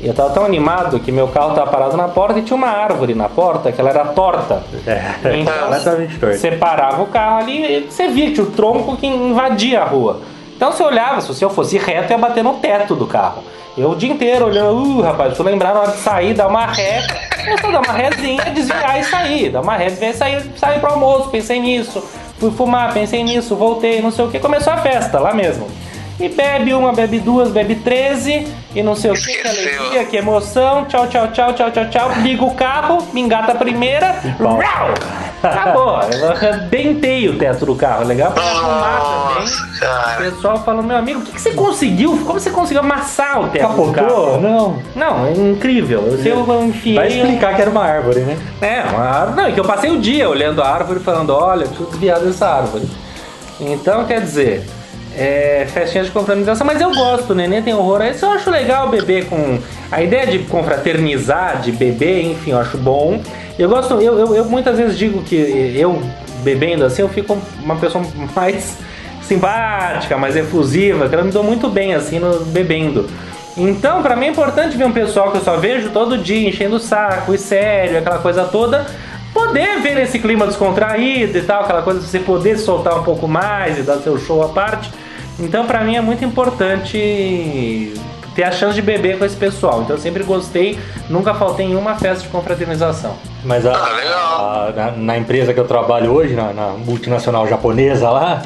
E eu tava tão animado que meu carro tava parado na porta e tinha uma árvore na porta que ela era torta. É, Então, completamente torto. Você parava o carro ali e você via que tinha o tronco que invadia a rua. Então você olhava, se eu fosse reto, ia bater no teto do carro. Eu o dia inteiro olhando, uh, rapaz, eu lembrar na hora de sair, dar uma ré. Eu só dar uma rézinha, desviar e sair. Dar uma ré, desviar e sair, sair pro almoço, pensei nisso. Fui fumar, pensei nisso, voltei, não sei o que. Começou a festa lá mesmo. E bebe uma, bebe duas, bebe 13 e não sei o que, que alegria, que emoção. Tchau, tchau, tchau, tchau, tchau, tchau. Liga o carro, me engata a primeira. Rau! Acabou. Eu arrebentei o teto do carro. Legal pra também. O pessoal falou, meu amigo, o que, que você conseguiu? Como você conseguiu amassar o teto do Capotou? carro? Não. Não, é incrível. Eu, sei, eu enfiei. Vai explicar que era uma árvore, né? É, uma árvore. Não, é que eu passei o dia olhando a árvore e falando, olha, eu desviar dessa árvore. Então, quer dizer, é festinha de confraternização, mas eu gosto, o neném tem horror a isso. Eu acho legal beber com. A ideia de confraternizar, de beber, enfim, eu acho bom. Eu gosto, eu, eu, eu muitas vezes digo que eu bebendo assim, eu fico uma pessoa mais simpática, mais efusiva, que eu me dou muito bem assim no bebendo. Então, pra mim é importante ver um pessoal que eu só vejo todo dia enchendo o saco e sério, aquela coisa toda, poder ver esse clima descontraído e tal, aquela coisa de você poder se soltar um pouco mais e dar seu show à parte. Então, pra mim é muito importante ter a chance de beber com esse pessoal. Então, eu sempre gostei, nunca faltei em uma festa de confraternização. Mas a, Ah, a- na, na empresa que eu trabalho hoje, na, na multinacional japonesa lá,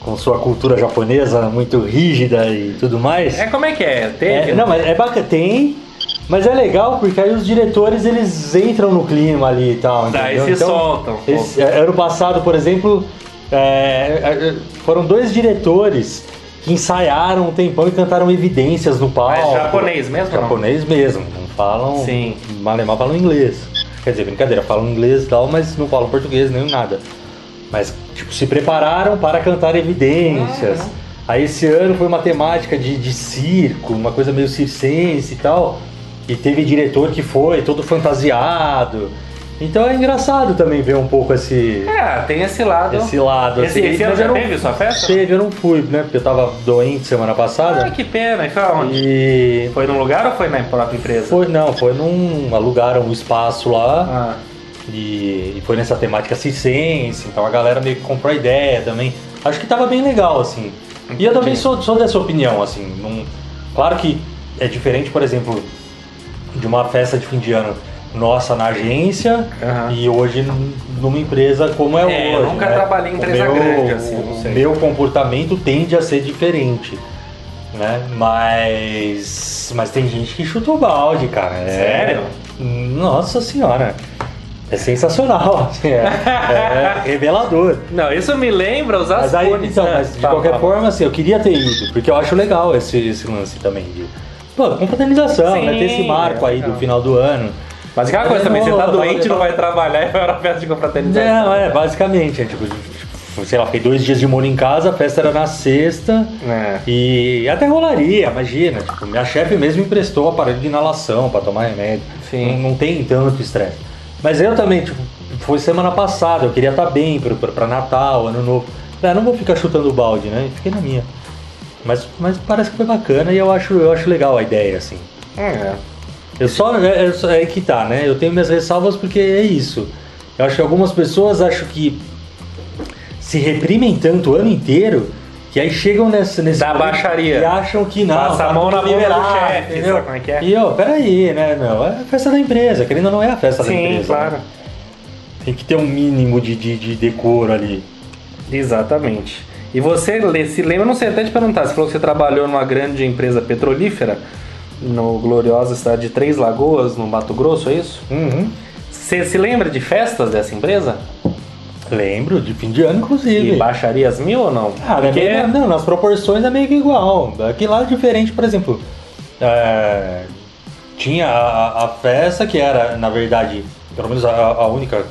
com sua cultura japonesa muito rígida e tudo mais. É como é que é? Teve? É, não, mas é bacana, tem, mas é legal porque aí os diretores eles entram no clima ali e tal. Daí entendeu? se soltam um esse- é, ano passado, por exemplo, é, é, foram dois diretores que ensaiaram um tempão e cantaram evidências no palco. Mas japonês mesmo, não? Japonês mesmo, não falam. Sim. Malemar falam inglês. Quer dizer, brincadeira, falam inglês e tal, mas não falam português nem nada. Mas, tipo, se prepararam para cantar evidências. Uhum. Aí esse ano foi uma temática de, de circo, uma coisa meio circense e tal. E teve diretor que foi todo fantasiado. Então é engraçado também ver um pouco esse, É, tem esse lado. esse lado. Esse, assim. esse ano já não- teve sua festa? Teve, eu não fui, né? Porque eu tava doente semana passada. Ah, que pena. E foi aonde? E Foi num lugar ou foi na própria empresa? foi, não, foi num. alugaram um espaço lá. Ah, E, e foi nessa temática circense, então a galera meio que comprou a ideia também. Acho que tava bem legal, assim. E eu também sou, sou dessa opinião, assim. não- claro que é diferente, por exemplo, de uma festa de fim de ano nossa na agência Aham. e hoje numa empresa como é, É, hoje. eu nunca né? trabalhei em empresa meu- grande, assim, não O sei. meu comportamento tende a ser diferente. Né? Mas. Mas tem gente que chuta o balde, cara. É- Sério? Nossa senhora. É sensacional. assim, é, é revelador. Não, isso me lembra os Mas aí, então, Ah, mas de fala, qualquer fala. forma, assim, eu queria ter ido, porque eu acho legal esse, esse lance também de. Pô, confraternização, Sim, né? Ter esse marco é aí do final do ano. Mas aquela coisa também, você tá eu doente, não vai trabalhar e vai festa de confraternização. Não, é, basicamente, é, tipo, tipo, sei lá, fiquei dois dias de molho em casa, a festa era na sexta. É. E até rolaria, imagina. Tipo, minha chefe mesmo emprestou aparelho de inalação pra tomar remédio. Sim. Não, não tem tanto estresse. Mas eu também, tipo, foi semana passada, eu queria estar bem pra, pra, pra Natal, Ano Novo. Ah, não vou ficar chutando o balde, né? Fiquei na minha. Mas, mas parece que foi bacana e eu acho, eu acho legal a ideia, assim. É. Eu só, é, é, é que tá, né? Eu tenho minhas ressalvas porque é isso. Eu acho que algumas pessoas acham que se reprimem tanto o ano inteiro que aí chegam nesse, nesse Da baixaria. e acham que não. Passa a tá mão na bunda do liberado, chefe, entendeu? sabe como é que é? E ó, peraí, né, meu? É a festa da empresa, querendo ou não é a festa da Sim, empresa. claro. né? Tem que ter um mínimo de, de, de decoro ali. Exatamente. E você se lembra, não sei até te perguntar, você falou que você trabalhou numa grande empresa petrolífera, no gloriosa cidade de Três Lagoas, no Mato Grosso, é isso? Uhum. Você se lembra de festas dessa empresa? Lembro, de fim de ano, inclusive. E baixarias mil ou não? Ah, Porque- é meio- não, nas proporções é meio que igual. Aqui lá é diferente, por exemplo. é, tinha a, a festa que era, na verdade, pelo menos a, a única.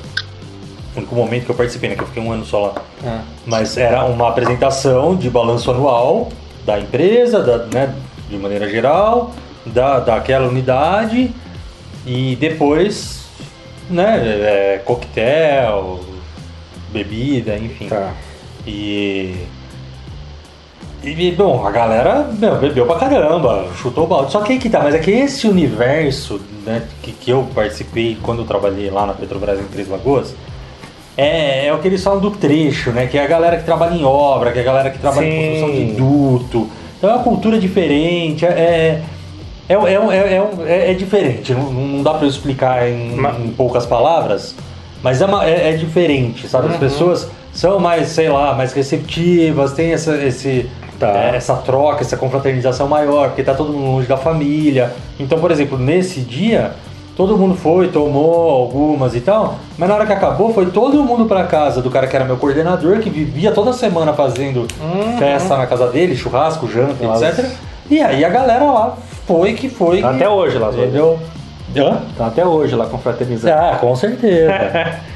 O único momento que eu participei, né? Que eu fiquei um ano só lá. Ah, Mas era uma apresentação de balanço anual da empresa, da, né, de maneira geral, da, daquela unidade. E depois, né, é, coquetel, bebida, enfim. tá. E. E, bom, a galera meu, bebeu pra caramba, chutou o balde. Só que aí que tá, mas é que esse universo né, que, que eu participei quando eu trabalhei lá na Petrobras em Três Lagoas é, é o que eles falam do trecho, né? Que é a galera que trabalha em obra, que é a galera que trabalha em Sim. construção de duto. Então é uma cultura diferente, é. É, é, é, é, é, é diferente, não, não dá pra eu explicar em, Ma- em poucas palavras, mas é, uma- é, é diferente, sabe? As pessoas são mais, sei lá, mais receptivas, tem essa, esse, Tá. é, essa troca, essa confraternização maior, porque tá todo mundo longe da família. Então, por exemplo, nesse dia, todo mundo foi, tomou algumas e tal, mas na hora que acabou, foi todo mundo pra casa do cara que era meu coordenador, que vivia toda semana fazendo festa na casa dele, churrasco, janta, Nossa. etc. E aí a galera lá foi que foi. Tá que- até hoje lá. Entendeu? Hã? Tá até hoje lá confraternizando. Ah, com certeza.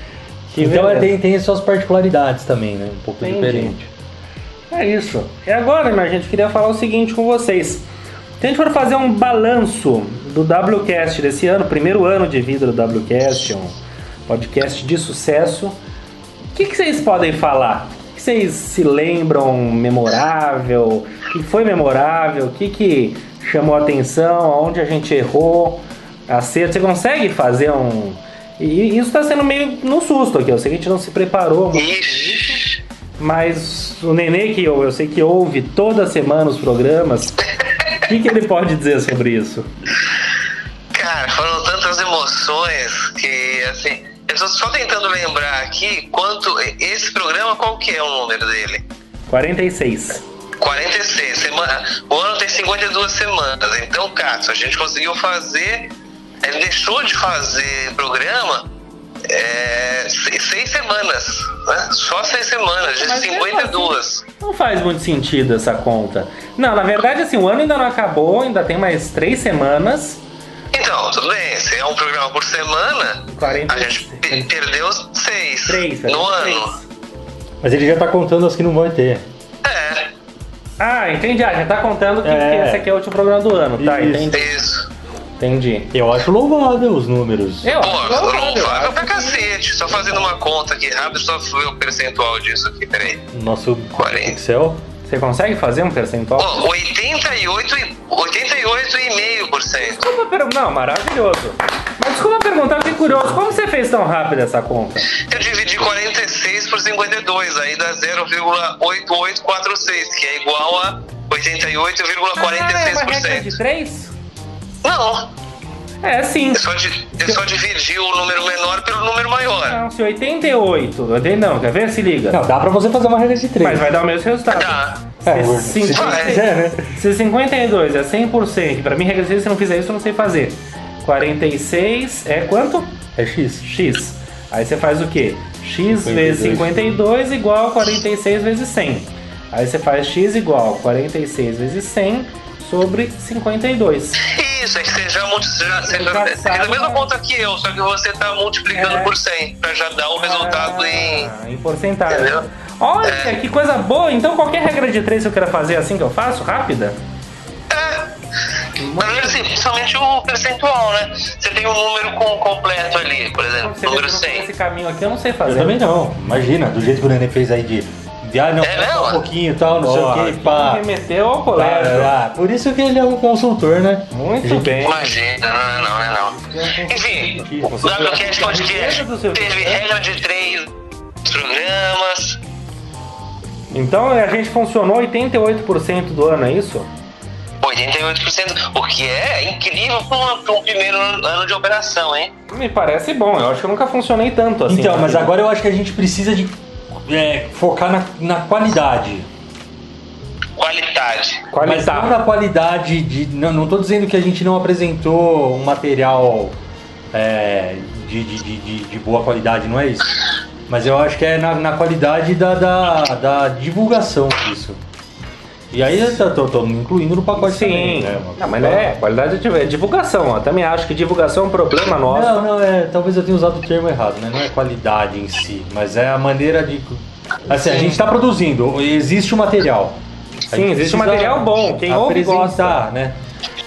Então é, tem, tem suas particularidades também, né? Um pouco Entendi. diferente. É isso. E agora, minha gente, queria falar o seguinte com vocês. Se a gente for fazer um balanço do WCast desse ano, primeiro ano de vida do WCast, um podcast de sucesso, o que, que vocês podem falar? O que vocês se lembram memorável? O que foi memorável? O que, que chamou a atenção? Onde a gente errou? Acerto? Você consegue fazer um. E isso está sendo meio no susto aqui. Eu sei que a gente não se preparou muito. Mas o Nenê, que eu, eu sei que ouve toda semana os programas, o que, que ele pode dizer sobre isso? Cara, que, assim, eu tô só tentando lembrar aqui quanto. Esse programa, qual que é o número dele? 46. 46. Semana, o ano tem 52 semanas. Então, Cássio, a gente conseguiu fazer. Ele deixou de fazer programa é, seis, seis semanas. Né? Só seis semanas, de Mas mesmo 52. Não faz muito sentido essa conta. Não, na verdade, assim, o ano ainda não acabou, ainda tem mais três semanas. Então, tudo bem. Se é um programa por semana, 40, a gente pe- perdeu seis Três, no três. ano. Mas ele já tá contando as que não vai ter. É, Ah, entendi. Ah, já tá contando que, É. que esse aqui é o último programa do ano. Tá, Isso. entendi. isso. Entendi. Eu acho louvável os números. Eu, Pô, acho louvável, louvável acho pra que- cacete. Só fazendo uma conta aqui rápido, só ver o percentual disso aqui, peraí. Nosso 40. Excel. Você consegue fazer um percentual? Ó, 88 e 88,5%. Desculpa per- Não, maravilhoso. Mas desculpa perguntar, eu fiquei curioso. Como você fez tão rápido essa conta? Eu dividi 46 por 52, aí dá 0,8846, que é igual a Ah, é uma regra de 88,46%. 3? Não, É, sim. eu só, di- eu só dividi o número menor pelo número maior. Não, se 88, não, quer ver? Se liga. Não, dá pra você fazer uma regra de 3. Mas vai dar o mesmo resultado. Tá. É, Se, se cinquenta- você quiser, né? se 52 é 100%, pra mim, regra de três, se eu não fizer isso, eu não sei fazer. 46 é quanto? É X. X. Aí você faz o quê? X 52. vezes 52 igual a 46 vezes 100. Aí você faz X igual a 46 vezes 100 sobre 52. Isso, é que você já, já, você já fez a mesma conta que eu, só que você tá multiplicando É. por 100, pra já dar o resultado em... Ah, em porcentagem. Entendeu? Olha, É. que coisa boa. Então qualquer regra de 3 que eu queira fazer assim que eu faço, rápida? É. Na verdade, assim, principalmente o percentual, né? Você tem um número com, completo ali, por exemplo, número que eu não sei 100. esse caminho aqui, eu não sei fazer. Eu também não. Imagina, do jeito que o Nenê fez aí de. De ah, não, É só um mesmo? pouquinho e tal, não sei o que, Não pá. remeteu ao pá, colégio. ah, Por isso que ele é um consultor, né? Muito Gente, bem. Imagina, não é não, não é não. Enfim, o WCast Podcast teve regra de três programas. Então a gente funcionou 88% do ano, é isso? 88%, o que é incrível para um primeiro ano de operação, hein? Me parece bom, eu acho que eu nunca funcionei tanto assim. Então, na mas vida. agora eu acho que a gente precisa de é, focar na, na qualidade. Qualidade. Mas Qualidade. não na qualidade de. Não, não tô dizendo que a gente não apresentou um material é, de, de, de, de- de boa qualidade, não é isso. Mas eu acho que é na, na qualidade da, da, da divulgação disso. E aí me incluindo no pacote Sim, também, né? Uma- não, mas é, qualidade de é divulgação. Eu também acho que divulgação é um problema nosso. Não, não, é. Talvez eu tenha usado o termo errado, né? Não é qualidade em si, mas é a maneira de. Assim, a gente está produzindo, existe o material. Sim, existe um precisa material bom, quem ouve gosta. né?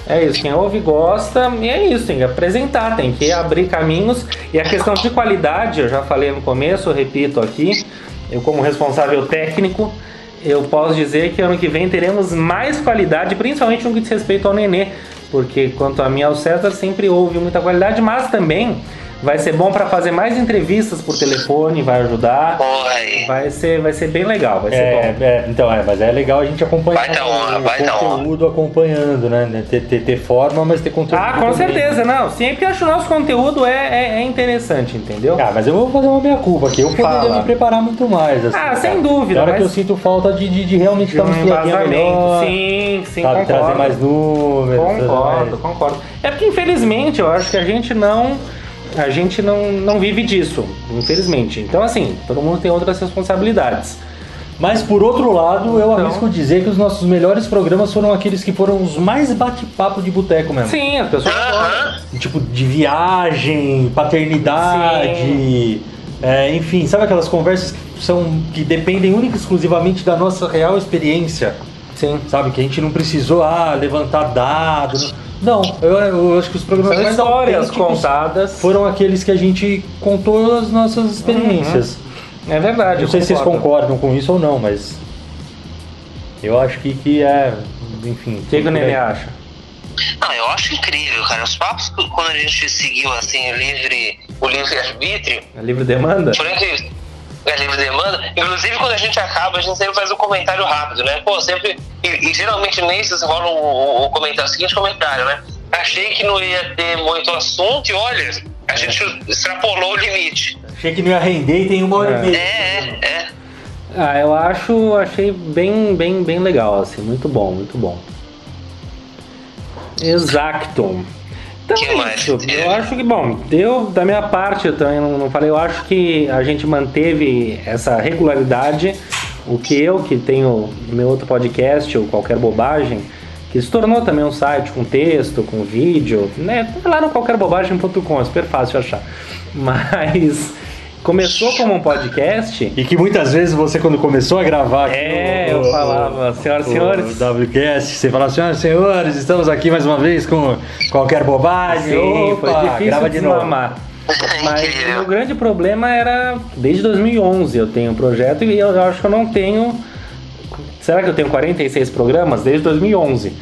É isso, quem ouve gosta, e é isso, tem que apresentar, tem que abrir caminhos. E a questão de qualidade, eu já falei no começo, repito aqui, eu como responsável técnico, eu posso dizer que ano que vem teremos mais qualidade, principalmente no que diz respeito ao nenê, porque quanto a mim ao César sempre houve muita qualidade, mas também Vai ser bom pra fazer mais entrevistas por telefone, vai ajudar. Aí. Vai ser, vai ser bem legal, vai ser É, bom. é, então, é, mas é legal a gente acompanhar Vai dar honra, o vai dar conteúdo acompanhando, né? Ter, ter, ter forma, mas ter conteúdo. Ah, com também. certeza, não. Sempre acho que o nosso conteúdo é, é, é interessante, entendeu? Ah, mas eu vou fazer uma meia-culpa aqui. Eu poderia Fala. me preparar muito mais. Assim, Ah, cara. sem dúvida, Na hora mas- que eu sinto falta de, de, de realmente De estar um uma melhor. Sim, sim, sabe, concordo. trazer mais números. Concordo, mais- concordo. É porque infelizmente eu acho que a gente não a gente não, não vive disso, infelizmente. Então assim, todo mundo tem outras responsabilidades. Mas por outro lado, eu Então. arrisco dizer que os nossos melhores programas foram aqueles que foram os mais bate-papo de boteco mesmo. Sim, as pessoas Aham. Tipo, de viagem, paternidade. é, enfim, sabe aquelas conversas que são que dependem única e exclusivamente da nossa real experiência? Sim. Sabe? Que a gente não precisou ah, levantar dados. Não, eu, eu acho que os programas São mais histórias contadas. foram aqueles que a gente contou as nossas experiências. É verdade. Não sei eu se vocês concordo. concordam com isso ou não, mas eu acho que, que é, enfim. O que, que o Nenê acha? Não, eu acho incrível, cara. Os papos que- quando a gente seguiu assim o livre, o livre arbítrio, É livre demanda? foram incríveis. É livre demanda. Inclusive quando a gente acaba, a gente sempre faz um comentário rápido, né? Pô, sempre. E, e geralmente nesses rola o, o, o comentário, o seguinte comentário, né? Achei que não ia ter muito assunto e olha, a gente extrapolou o limite. Achei que não ia render e tem uma hora É. e meia. É, é, é. Ah, eu acho, achei bem, bem, bem legal, assim, muito bom, muito bom. Exacto. Então Que é mais isso. Eu acho que, bom, deu da minha parte, eu também não, não falei, eu acho que a gente manteve essa regularidade. O que eu, que tenho meu outro podcast ou qualquer bobagem, que se tornou também um site com texto, com vídeo, né? Tá lá no qualquerbobagem.com, é super fácil achar. Mas começou como um podcast. E que muitas vezes você, quando começou a gravar aqui É, o- eu falava, senhoras e senhores. WCast, você falava, senhoras e senhores, estamos aqui mais uma vez com qualquer bobagem. Sim, foi Opa, difícil grava de novo. desmamar. Mas o grande problema era, desde 2011 eu tenho um projeto e eu acho que eu não tenho, será que eu tenho 46 programas? Desde 2011.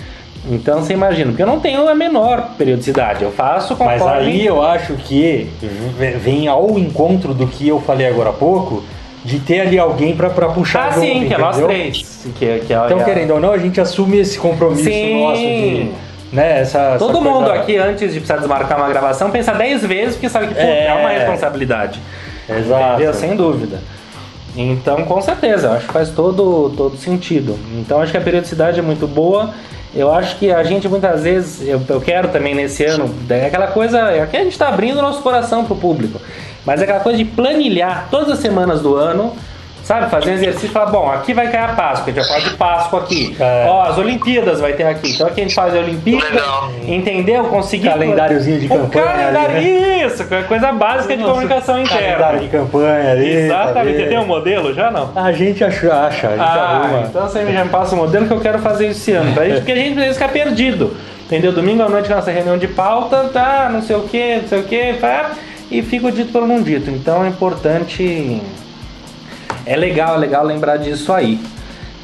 Então você imagina, porque eu não tenho a menor periodicidade, eu faço conforme... Mas aí eu acho que vem ao encontro do que eu falei agora há pouco, de ter ali alguém pra, pra puxar Ah, junto, sim, que é nós entendeu? três. Que, que é, Então, é- querendo ou não, a gente assume esse compromisso Sim. nosso de. Né, essa, essa Todo coisa- mundo aqui, antes de precisar desmarcar uma gravação, pensa 10 vezes, porque sabe que pô, É. é uma responsabilidade. Exato. Entendeu? Sem dúvida. Então, com certeza, acho que faz todo, todo sentido. Então, acho que a periodicidade é muito boa. Eu acho que a gente muitas vezes, eu, eu quero também nesse ano, é aquela coisa, é que a gente está abrindo nosso coração para o público, mas é aquela coisa de planilhar todas as semanas do ano, sabe? Fazer um exercício e falar, bom, aqui vai cair a Páscoa, a gente vai falar de Páscoa aqui. É. Ó, as Olimpíadas vai ter aqui. Então aqui a gente faz a Olimpíada, Legal. entendeu? Conseguir. Calendáriozinho de campanha calendário, ali, né? isso, coisa básica de Nossa, comunicação interna. Calendário de campanha ali. Exatamente. tem um modelo já não? A gente acha, acha a gente Ah, arruma. então você já me passa o modelo que eu quero fazer esse ano. Pra gente, porque a gente precisa ficar perdido. Entendeu? Domingo à noite, nossa reunião de pauta, tá, não sei o que, não sei o que, e fica o dito pelo não dito. Então é importante. É legal, é legal lembrar disso aí.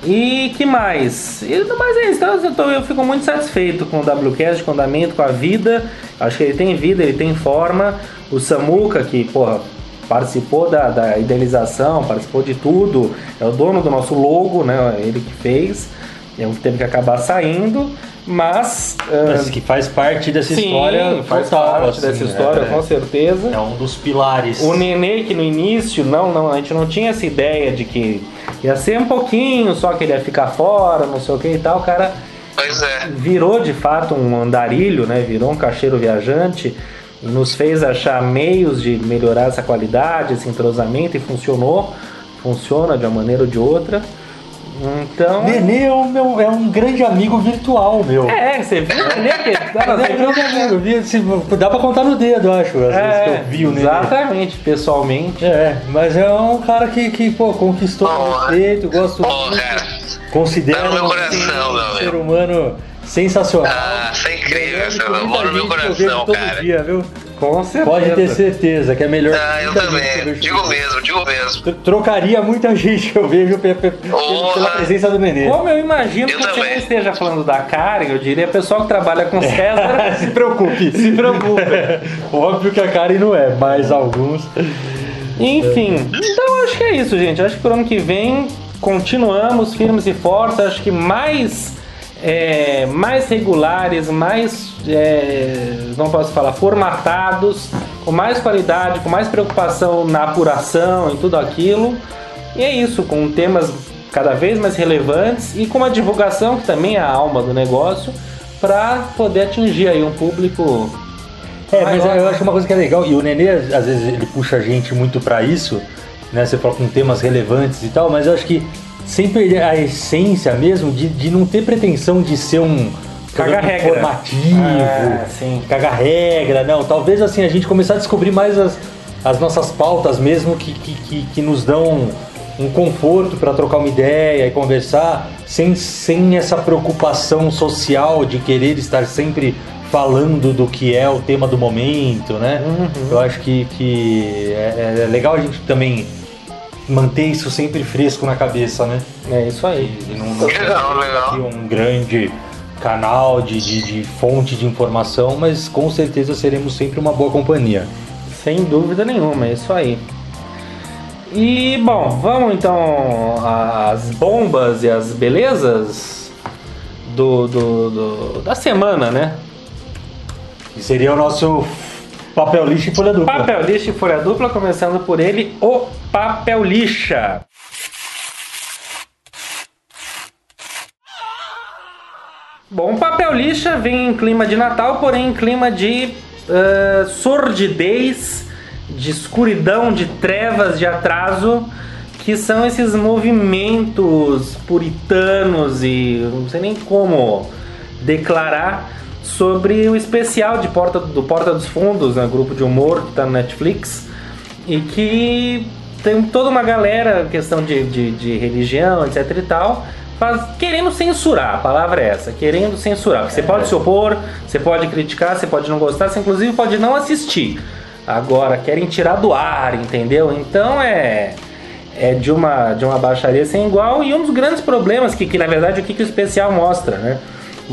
E que mais? E no mais é isso. Então, eu, tô- eu fico muito satisfeito com o WCast, com o Andamento, com a vida. Acho que ele tem vida, ele tem forma. O Samuca, que, porra, participou da, da idealização, participou de tudo. É o dono do nosso logo, né? Ele que fez. É um que teve que acabar saindo. Mas. ah, Mas que faz parte dessa sim, história faz total, parte assim, dessa história, é, com certeza. É um dos pilares. O Nenê, que no início, não, não, a gente não tinha essa ideia de que ia ser um pouquinho, só que ele ia ficar fora, não sei o que e tal, o cara Pois é. virou de fato um andarilho, né? Virou um cacheiro viajante e nos fez achar meios de melhorar essa qualidade, esse entrosamento e funcionou, funciona de uma maneira ou de outra. Então. Nenê é um, meu, é um grande amigo virtual, meu. É, você viu o Nenê que é um grande amigo. vi- se- Dá pra contar no dedo, eu acho, às vezes que eu vi o Nenê. É, Exatamente, pessoalmente. É, mas é um cara que, que pô, conquistou o respeito, gosto Pô, muito. cara. Considero Tá um coração, meu ser humano sensacional. Ah, isso é incrível, amor muita no meu coração, todo cara. dia, viu? Com certeza. Pode ter certeza que é melhor. Ah, eu também. Digo mesmo, digo mesmo. Tro- Trocaria muita gente, eu vejo, pela presença do Nenê. Como eu imagino Eu que você não também. esteja falando da Karen, eu diria pessoal que trabalha com César. Se preocupe. Se preocupe. Óbvio que a Karen não é, mas alguns. Enfim, então acho que é isso, gente. Acho que pro ano que vem continuamos firmes e fortes. Acho que mais, é, mais regulares, mais, é, não posso falar, formatados, com mais qualidade, com mais preocupação na apuração e tudo aquilo. E é isso, com temas cada vez mais relevantes e com uma divulgação que também é a alma do negócio para poder atingir aí um público É, mas eu acho uma coisa que é legal, e o Nenê, às vezes, ele puxa a gente muito pra isso, né? Você fala com temas relevantes e tal, mas eu acho que sem perder a essência mesmo de, de não ter pretensão de ser um Caga regra. informativo, Ah, cagar regra, não. Talvez assim a gente começar a descobrir mais as, as nossas pautas mesmo que, que, que, que nos dão um conforto para trocar uma ideia e conversar sem, sem essa preocupação social de querer estar sempre falando do que é o tema do momento, né? Eu acho que, que é, é legal a gente também manter isso sempre fresco na cabeça, né? É isso aí. E não, não Legal, legal. aqui um grande canal de, de, de fonte de informação, mas com certeza seremos sempre uma boa companhia. Sem dúvida nenhuma, é isso aí. E bom, vamos então às bombas e às belezas do, do, do- da semana, né? E seria o nosso papel lixo e folha dupla. Papel lixa e folha dupla, começando por ele, o papel lixa. Bom, papel lixa vem em clima de Natal, porém em clima de ah, sordidez, de escuridão, de trevas, de atraso, que são esses movimentos puritanos e não sei nem como declarar sobre o especial de Porta, do Porta dos Fundos, né, grupo de humor que está no Netflix, e que tem toda uma galera, questão de, de, de religião, etc e tal, faz, querendo censurar, a palavra é essa, querendo censurar. Você pode se opor, você pode criticar, você pode não gostar, você inclusive pode não assistir. Agora, querem tirar do ar, entendeu? Então é é de uma, de uma baixaria sem igual e um dos grandes problemas que, que na verdade o que, que o especial mostra, né?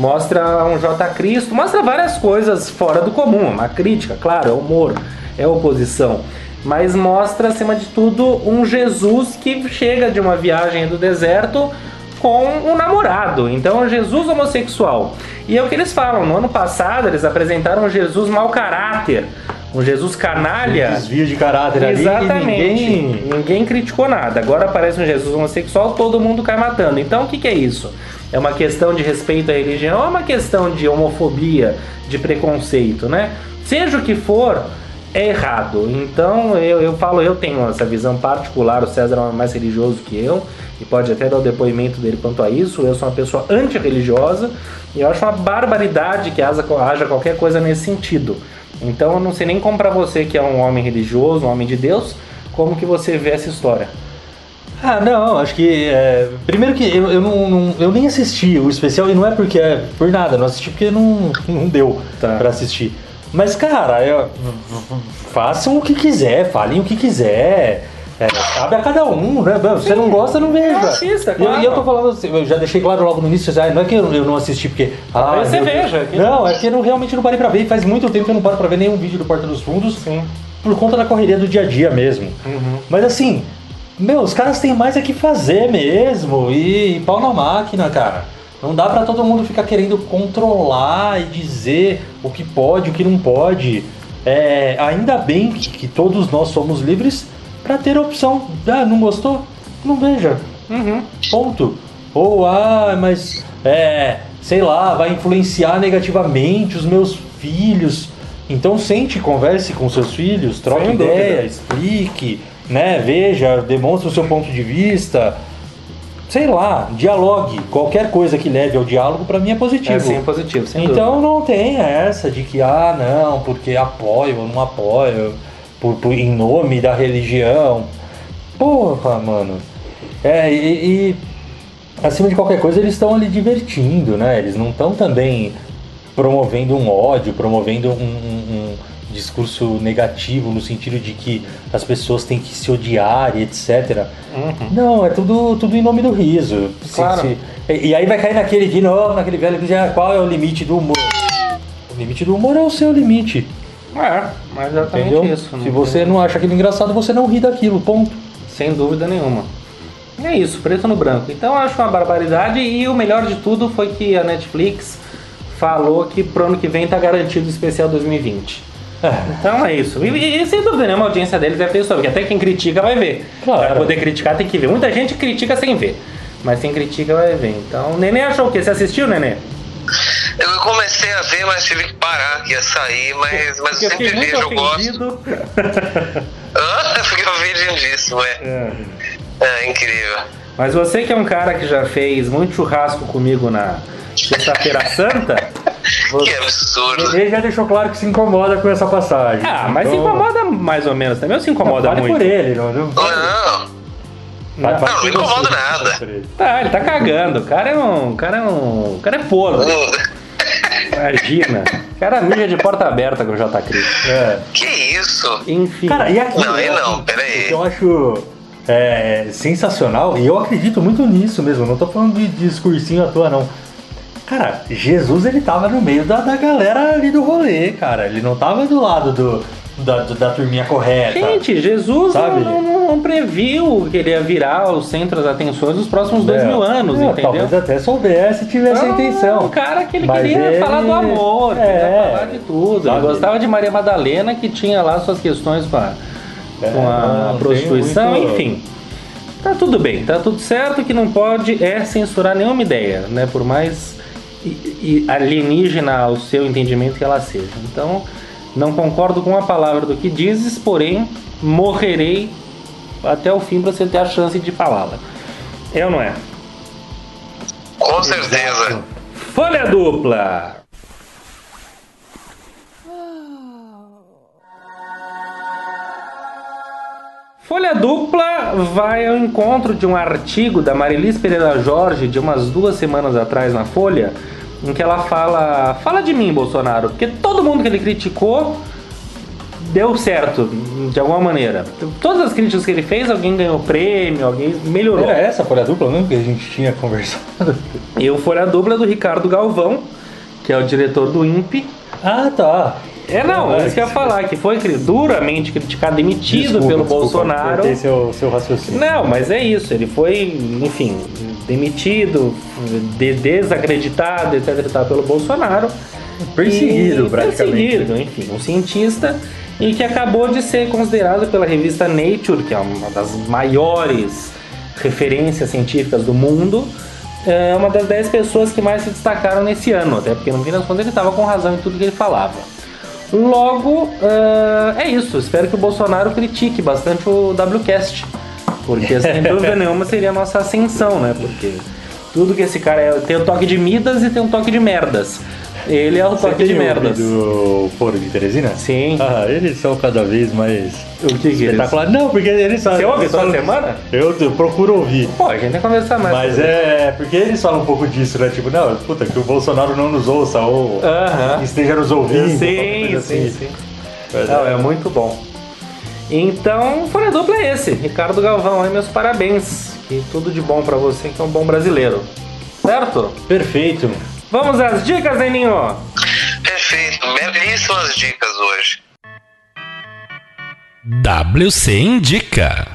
Mostra um J. Cristo, mostra várias coisas fora do comum, uma crítica, claro, é humor, é oposição, mas mostra acima de tudo um Jesus que chega de uma viagem do deserto com um namorado, então é um Jesus homossexual. E é o que eles falam, no ano passado eles apresentaram um Jesus mau caráter, um Jesus canalha. Desvio de caráter ali Exatamente. Ninguém... ninguém. criticou nada. Agora aparece um Jesus homossexual, todo mundo cai matando. Então o que, que é isso? É uma questão de respeito à religião é uma questão de homofobia, de preconceito, né? Seja o que for, é errado. Então eu, eu falo, eu tenho essa visão particular, o César é mais religioso que eu, e pode até dar o depoimento dele quanto a isso. Eu sou uma pessoa antirreligiosa e eu acho uma barbaridade que haja, haja qualquer coisa nesse sentido. Então eu não sei nem como pra você que é um homem religioso, um homem de Deus, como que você vê essa história. Ah, não, acho que. é, primeiro que eu, eu, não, não- eu nem assisti o especial, e não é porque é por nada, não assisti porque não, não deu Tá. pra assistir. Mas, cara, eu- façam o que quiser, falem o que quiser. É, cabe a cada um, né? Você não gosta, não veja. Assista, E eu- claro. E eu tô falando assim, eu já deixei claro logo no início, ah, não é que eu, eu não assisti porque. Ah, você veja, que- Não, é que eu não- realmente não parei pra ver. E faz muito tempo que eu não paro pra ver nenhum vídeo do Porta dos Fundos Sim. por conta da correria do dia a dia mesmo. Mas assim, meu, os caras têm mais é que fazer mesmo. E, e pau na máquina, cara. Não dá pra todo mundo ficar querendo controlar e dizer o que pode, o que não pode. É, ainda bem que, que todos nós somos livres pra ter a opção. Ah, não gostou? Não veja. Ponto. Ou, ah, mas, é, sei lá, vai influenciar negativamente os meus filhos. Então sente, converse com seus filhos, troque ideia, explique, né? Veja, demonstre o seu ponto de vista. Sei lá, dialogue. Qualquer coisa que leve ao diálogo, pra mim é positivo. É sim, positivo, sem dúvida. Então não tem essa de que, ah, não, porque apoio ou não apoio, por, por- em nome da religião. Porra, mano. É, e, e, acima de qualquer coisa, eles estão ali divertindo, né? Eles não estão também promovendo um ódio, promovendo um- um discurso negativo no sentido de que as pessoas têm que se odiar e etc. Não, é tudo, tudo em nome do riso. Se- Claro. se- e, e aí vai cair naquele de novo, naquele velho que diz, ah, qual é o limite do humor? O limite do humor é o seu limite, É, mas exatamente entendeu? isso. Se você não acha aquilo engraçado, você não ri daquilo, ponto. Sem dúvida nenhuma. É isso, preto no branco. Então eu acho uma barbaridade e o melhor de tudo foi que a Netflix falou que pro ano que vem tá garantido o especial 2020. Então é isso. E, e- e sem dúvida nenhuma a audiência deles deve ter isso, porque até quem critica vai ver. Claro. Pra poder criticar tem que ver. Muita gente critica sem ver. Mas quem critica vai ver. Então, Nenê achou o quê? Você assistiu, Nenê? Eu comecei a ver, mas tive que parar, que ia sair, mas, mas eu sempre vejo, eu gosto. ofendido. Hã? Fiquei ofendidíssimo, é. É. É incrível. Mas você que é um cara que já fez muito churrasco comigo na Sexta-feira Santa. Que absurdo. Ele já deixou claro que se incomoda com essa passagem. Ah, mas se Então, incomoda mais ou menos também, ou se Não, incomoda fale muito? por ele, não. não Não, Não, não incomoda você, nada. ele. Tá, ele tá cagando. O cara é um. O cara é um. O cara é podre. Imagina. O cara mija de porta aberta com o J. Cris. É. que isso? Enfim. Cara, e aqui? Não, aí não, peraí. Eu acho é, sensacional, e eu acredito muito nisso mesmo, não tô falando de discursinho à toa, não. Cara, Jesus ele tava no meio da, da galera ali do rolê, cara. Ele não tava do lado do, da, da turminha correta. Gente, Jesus Sabe? não, não- não previu que ele ia virar o centro das atenções nos próximos dois É. mil anos, É, entendeu? Talvez até soubesse tivesse a Ah, intenção. Um cara que ele Mas queria ele- falar do amor, queria É. falar de tudo. Sabe? Ele gostava de Maria Madalena, que tinha lá suas questões com a, É, com a prostituição, muito- enfim. Tá tudo bem, tá tudo certo. O que não pode é censurar nenhuma ideia, né? Por mais i- alienígena ao seu entendimento que ela seja. Então, não concordo com a palavra do que dizes, porém, morrerei até o fim para você ter a chance de falá-la. É ou não é? Com certeza. Folha dupla! Folha dupla vai ao encontro de um artigo da Marilis Pereira Jorge de umas duas semanas atrás na Folha, em que ela fala: Fala de mim, Bolsonaro, porque todo mundo que ele criticou deu certo, de alguma maneira. Todas as críticas que ele fez, alguém ganhou prêmio, alguém melhorou. Era essa a folha dupla, não? Que a gente tinha conversado. E o Folha Dupla é do Ricardo Galvão, que é o diretor do INPE. Ah, tá. É, não, Ah, isso que eu ia falar, que foi duramente criticado, demitido Desculpa, pelo desculpa, Bolsonaro. cortei seu, seu raciocínio. Não, mas é isso, ele foi, enfim, demitido, de- desacreditado, etc. e tal, pelo Bolsonaro. Perseguido, E- praticamente. Perseguido, enfim, um cientista e que acabou de ser considerado pela revista Nature, que é uma das maiores referências científicas do mundo, é uma das 10 pessoas que mais se destacaram nesse ano, até porque no fim das contas ele estava com razão em tudo que ele falava. Logo, ah, é isso. Espero que o Bolsonaro critique bastante o WCast. Porque sem dúvida nenhuma seria a nossa ascensão, né? Porque tudo que esse cara é. Tem o toque de Midas e tem um toque de merdas. Ele é o toque de tem merdas. ouvido o Foro de Teresina? Sim. Ah, eles são cada vez mais O que que eles... espetaculares. Não, porque eles falam. Você ouve toda falam- semana? Eu, eu procuro ouvir. Pô, a gente tem que conversar mais. Mas sobre isso. é porque eles falam um pouco disso, né? Tipo, não, puta, que o Bolsonaro não nos ouça ou Aham. esteja nos ouvindo. Sim, sim, assim. sim. Mas Não, é. é muito bom. Então, Folha Dupla é esse. Ricardo Galvão, aí meus parabéns. E tudo de bom pra você que é um bom brasileiro. Certo? Perfeito. Vamos às dicas, Neninho? Perfeito. Belíssimas dicas hoje. WC Indica.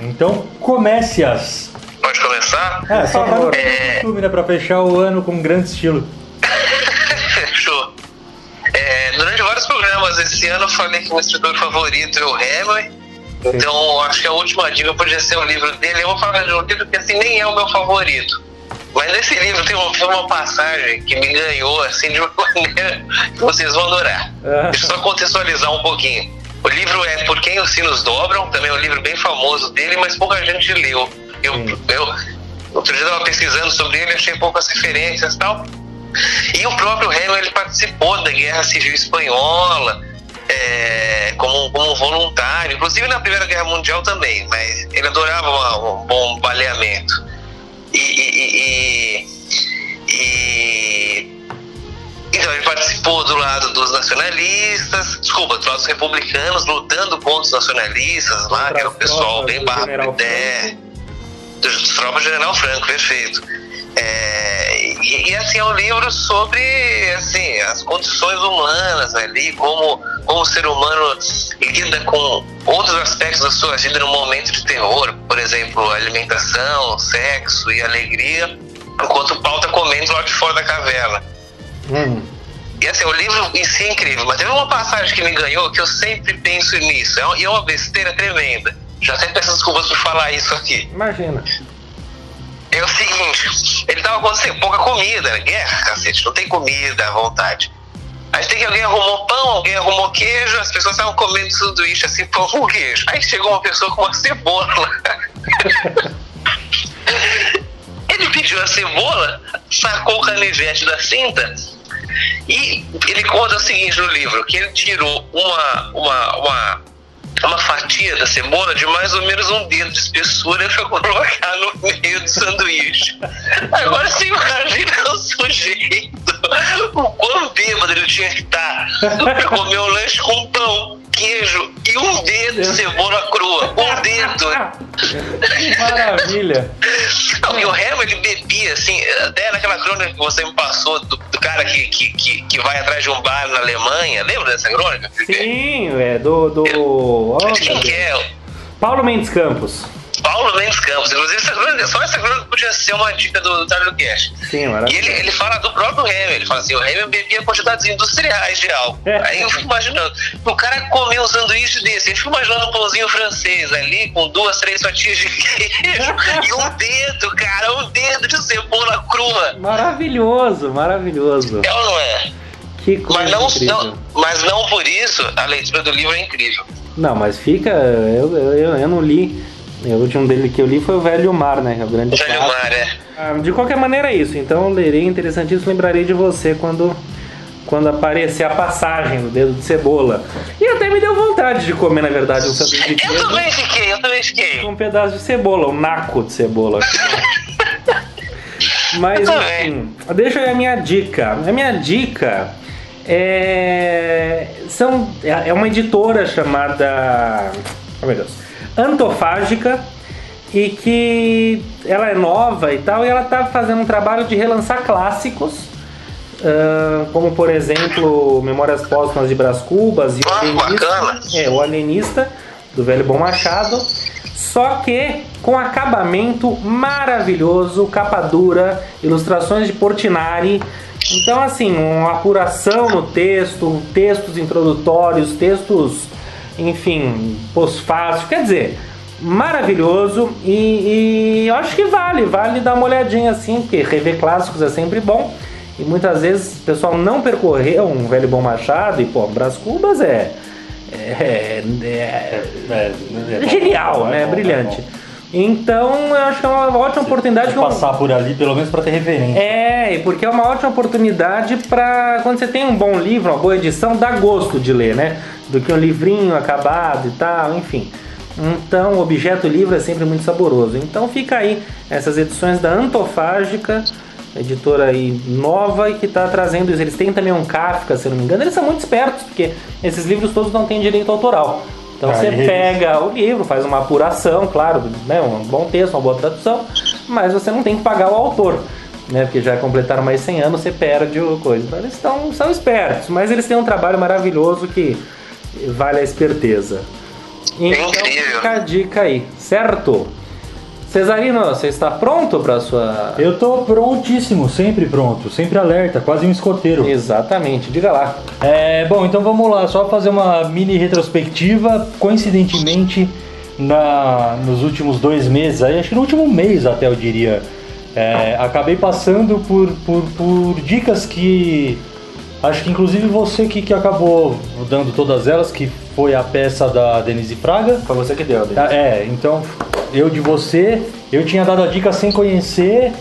Então comece-as. Pode começar? É, só para o É. costume, né? Pra fechar o ano com grande estilo. Fechou. É, durante vários programas esse ano eu falei que o meu escritor favorito é o Hemingway. Então acho que a última dica podia ser o livro dele. Eu vou falar de um livro que assim nem é o meu favorito. Mas nesse livro tem uma, passagem que me ganhou assim de uma maneira que vocês vão adorar. Ah. Deixa eu só contextualizar um pouquinho. O livro é Por Quem os Sinos Dobram, também é um livro bem famoso dele, mas pouca gente leu. Eu, eu outro dia estava pesquisando sobre ele, achei poucas referências e tal. E o próprio Hemingway ele participou da Guerra Civil Espanhola é, como, como um voluntário, inclusive na Primeira Guerra Mundial também, mas ele adorava uma- um bom baleamento. E, e- e- E então ele participou do lado dos nacionalistas, desculpa, do lado dos republicanos, lutando contra os nacionalistas lá, que era o pessoal bem do dos tropas do General Franco, perfeito. É, e, e, assim é um livro sobre assim as condições humanas ali, como como o ser humano lida com outros aspectos da sua vida no momento de terror, por exemplo, alimentação, sexo e alegria, enquanto o pau tá comendo lá de fora da caverna. Hum. E assim, o livro em si é incrível, mas teve uma passagem que me ganhou que eu sempre penso nisso, é e é uma besteira tremenda. Já até peço desculpas por falar isso aqui. Imagina. É o seguinte, ele tava acontecendo pouca comida, né? guerra, cacete, não tem comida à vontade. Aí tem que alguém arrumou pão, alguém arrumou queijo, as pessoas estavam comendo sanduíche assim, pão com queijo. Aí chegou uma pessoa com uma cebola. ele pediu a cebola, sacou o canivete da cinta e ele conta o seguinte no livro, que ele tirou uma, uma, uma, uma fatia da cebola de mais ou menos um dedo de espessura para colocar no meio do sanduíche. Agora você imagina o sujeito, o quão bêbado ele tinha que estar para comer um lanche com pão, de cebola crua. Um dedo. Que maravilha. Não, e o Hammer ele bebia, assim, até naquela crônica que você me passou do, do cara que, que, que, que vai atrás de um bar na Alemanha. Lembra dessa crônica? Sim, é do. do... Oh, Quem que é? Paulo Mendes Campos. Paulo Mendes Campos. Inclusive, só essa crônica podia ser uma dica do WCast. Sim, E ele, maravilha. ele fala do próprio Hammer, ele fala assim, o Hammer bebia quantidades industriais de álcool. É. Aí eu fico imaginando, o cara comeu um sanduíche desse, eu fico imaginando um pãozinho francês ali, com duas, três fatias de queijo e um dedo, cara, um dedo de cebola crua. Maravilhoso, maravilhoso. É ou não é? Que coisa Mas não, incrível. não, mas não por isso a leitura do livro é incrível. Não, mas fica. Eu, eu, eu não li. O último dele que eu li foi o Velho Mar, né? é O grande Velho clássico. Mar, é. Ah, De qualquer maneira é isso. Então eu lerei interessantíssimo, lembrarei de você quando, quando aparecer a passagem do dedo de cebola. E até me deu vontade de comer, na verdade, um sanduíche de Eu queijo também fiquei, eu também fiquei. com um pedaço de cebola, um naco de cebola. Mas Eu enfim, deixa aí a minha dica. A minha dica é, são, é uma editora chamada. Oh meu Deus. Antofágica. E que ela é nova e tal, e ela tá fazendo um trabalho de relançar clássicos. ah, como por exemplo Memórias Póstumas de Brás Cubas e o Alienista. É, o Alienista, do Velho Bom Machado. Só que com acabamento maravilhoso, capa dura, ilustrações de Portinari. Então, assim, uma apuração no texto, textos introdutórios, textos, enfim, pós-fácil. Quer dizer, maravilhoso e, e eu acho que vale, vale dar uma olhadinha assim, porque rever clássicos é sempre bom. E muitas vezes o pessoal não percorreu um velho bom machado e, pô, Brás Cubas é. É, é, É, é genial, né? Brilhante. Então eu acho que é uma ótima oportunidade. Tem que eu- passar por ali, pelo menos pra ter referência. é, porque é uma ótima oportunidade para quando você tem um bom livro, uma boa edição, dá gosto de ler, né? Do que um livrinho acabado e tal, enfim. Então, o objeto livro é sempre muito saboroso. Então, fica aí essas edições da Antofágica, editora aí nova e que está trazendo isso. Eles têm também um Kafka, se não me engano. Eles são muito espertos, porque esses livros todos não têm direito autoral. Então, Ah, você e- pega o livro, faz uma apuração, claro, né? um bom texto, uma boa tradução, mas você não tem que pagar o autor né? Porque já completaram mais 100 anos, você perde o coisa. Então eles estão, são espertos, mas eles têm um trabalho maravilhoso que vale a esperteza. Então incrível. fica a dica aí, certo? Cesarino, você está pronto para sua. Eu tô prontíssimo, sempre pronto, sempre alerta, quase um escoteiro. Exatamente, diga lá. É, bom, então vamos lá, só fazer uma mini retrospectiva. Coincidentemente, na, nos últimos dois meses, acho que no último mês até eu diria, é, acabei passando por, por, por dicas que acho que inclusive você que, que acabou dando todas elas, que foi a peça da Denise Fraga. Foi você que deu, Ah, É, então eu de você, eu tinha dado a dica sem conhecer,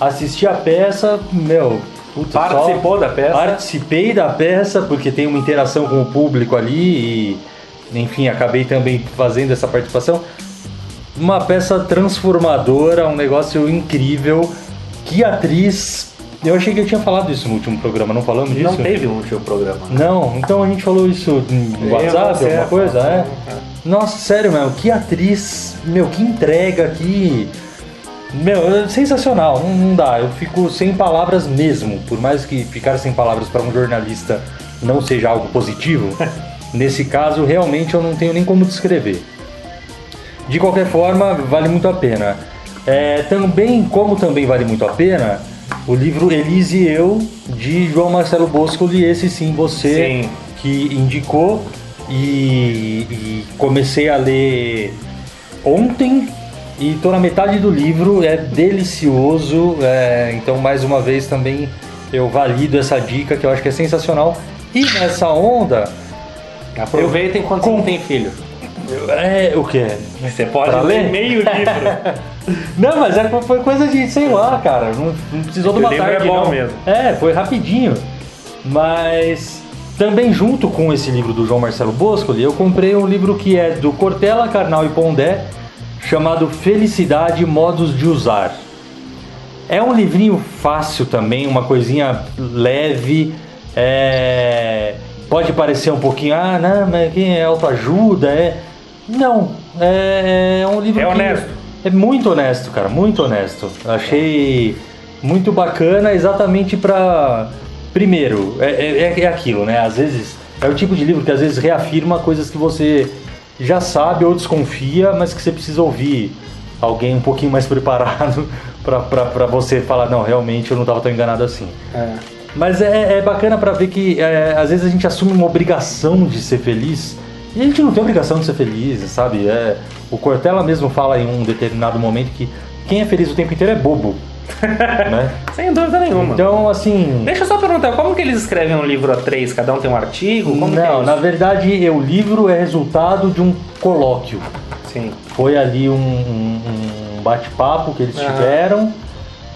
assisti a peça, meu, puta, só- Participou da peça? Participei da peça, porque tem uma interação com o público ali e, enfim, acabei também fazendo essa participação. Uma peça transformadora, um negócio incrível. Que atriz Eu achei que eu tinha falado isso no último programa, não falamos disso? Não teve um último programa. Não, então a gente falou isso no WhatsApp, alguma coisa, é? é. Nossa, sério, meu, que atriz, meu, que entrega, que. Meu, é sensacional, não, não dá, eu fico sem palavras mesmo. Por mais que ficar sem palavras para um jornalista não seja algo positivo, nesse caso realmente eu não tenho nem como descrever. De qualquer forma, vale muito a pena. É, também, como também vale muito a pena, o livro Elise e Eu, de João Marcelo Boscoli, esse sim você Sim. que indicou e, e comecei a ler ontem e tô na metade do livro, é delicioso, é, então mais uma vez também eu valido essa dica que eu acho que é sensacional. E nessa onda, Aproveitem enquanto você Com- não tem filho. é o que? Você pode Pra ler? meio livro. Não, mas é, foi coisa de, sei lá, cara. Não, não precisou de O uma é tarde, bom não. mesmo. É, foi rapidinho. Mas também junto com esse livro do João Marcelo Boscoli, eu comprei um livro que é do Cortella, Carnal e Pondé, chamado Felicidade Modos de Usar. É um livrinho fácil também, uma coisinha leve. é, Pode parecer um pouquinho, ah, não, mas quem é autoajuda? É... Não, é, é um livro É que- honesto. É muito honesto, cara, muito honesto. Achei muito bacana exatamente pra. Primeiro, é, é, é aquilo, né? Às vezes é o tipo de livro que às vezes reafirma coisas que você já sabe ou desconfia, mas que você precisa ouvir alguém um pouquinho mais preparado pra você falar, não, realmente eu não tava tão enganado assim. É. Mas é, é bacana pra ver que é, às vezes a gente assume uma obrigação de ser feliz e a gente não tem obrigação de ser feliz, sabe? É, o Cortella mesmo fala em um determinado momento que quem é feliz o tempo inteiro é bobo. né? Sem dúvida nenhuma. Então, assim. Deixa eu só perguntar, como que eles escrevem um livro a três? Cada um tem um artigo? Como é Não, isso? na verdade, o livro é resultado de um colóquio. Sim. Foi ali um, um- um bate-papo que eles Aham. tiveram,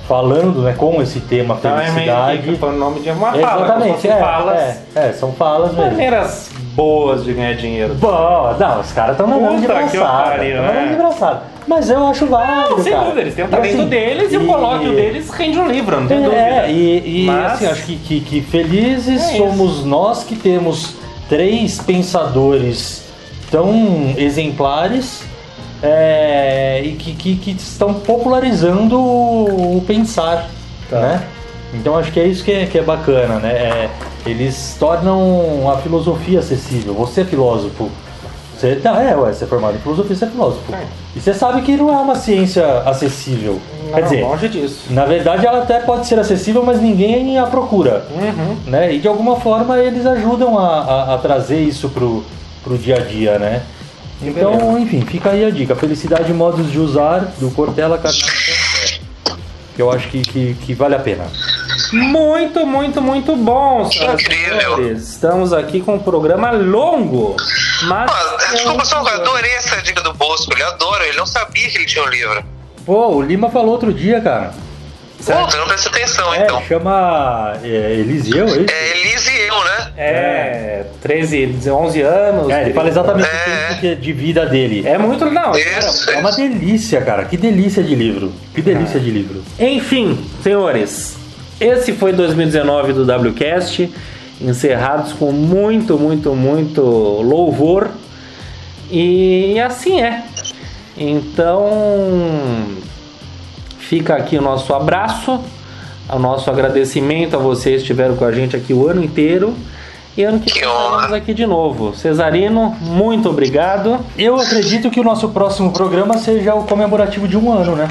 falando né, com esse tema Então é meio felicidade. que o nome de uma fala. Exatamente, é, falas. é, é, são falas mesmo. Maneiras boas de ganhar dinheiro. Bom, não, os caras estão mandando de braçada. mandando né? de braçada. Mas eu acho válido, Não, sem cara. dúvida, eles têm o E talento assim, deles e, o colóquio deles rende um livro, não tem dúvida. É, e, e, Mas- assim, acho que, que, que felizes É somos nós que temos três pensadores tão exemplares é, e que, que, que estão popularizando o, o pensar, Tá. né? Então acho que é isso que é, que é bacana, né? É, eles tornam a filosofia acessível. Você é filósofo. Você, não, é, ué, você é formado em filosofia, você é filósofo. É. E você sabe que não é uma ciência acessível. Quer Não, dizer, longe disso. na verdade, ela até pode ser acessível, mas ninguém a procura. Uhum. Né? E de alguma forma eles ajudam a, a- a trazer isso pro, pro dia a dia, né? Então, beleza. enfim, fica aí a dica. Felicidade e modos de usar do Cortella Carnal. Que eu acho que, que, que vale a pena. Muito, muito, muito bom, senhoras e Incrível. senhores. Estamos aqui com um programa longo, mas... Ah, desculpa, só eu adorei essa dica do Bosco. Ele adora, ele não sabia que ele tinha um livro. Pô, o Lima falou outro dia, cara. Puta, não presta atenção É, então. chama é, Eliseu, é isso? É Elise e eu, né? É, 13, 11 anos. É, ele fala exatamente o É. tempo que é de vida dele. É muito... Não, Isso. É uma delícia, cara. Que delícia de livro. Que delícia de livro. Enfim, senhores, esse foi 2019 do WCast, encerrados com muito, muito, muito louvor. E assim é. Então, fica aqui o nosso abraço, o nosso agradecimento a vocês que estiveram com a gente aqui o ano inteiro. E ano que Que vem honra. estaremos aqui de novo. Cesarino, muito obrigado. Eu acredito que o nosso próximo programa seja o comemorativo de um ano, né?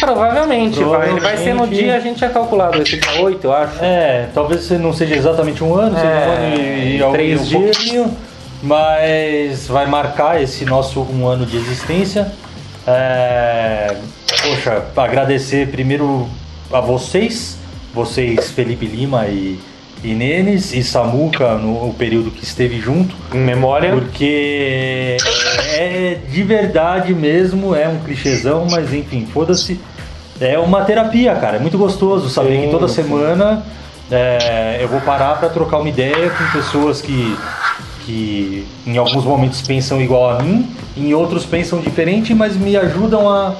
Provavelmente, vai. Ele vai ser no Provavelmente. dia, a gente tinha calculado, esse dia 8, eu acho. É, talvez não seja exatamente um ano, seja É, um ano e, e três um dias. pouquinho, mas vai marcar esse nosso um ano de existência. É, poxa, agradecer primeiro a vocês, vocês Felipe Lima e, e Nenes e Samuca no período que esteve junto. Em memória. Porque é de verdade mesmo, é um clichêzão, mas enfim, foda-se. É uma terapia, cara. É muito gostoso saber Sim, que toda sim. semana é, eu vou parar pra trocar uma ideia com pessoas que, que em alguns momentos pensam igual a mim, em outros pensam diferente, mas me ajudam a,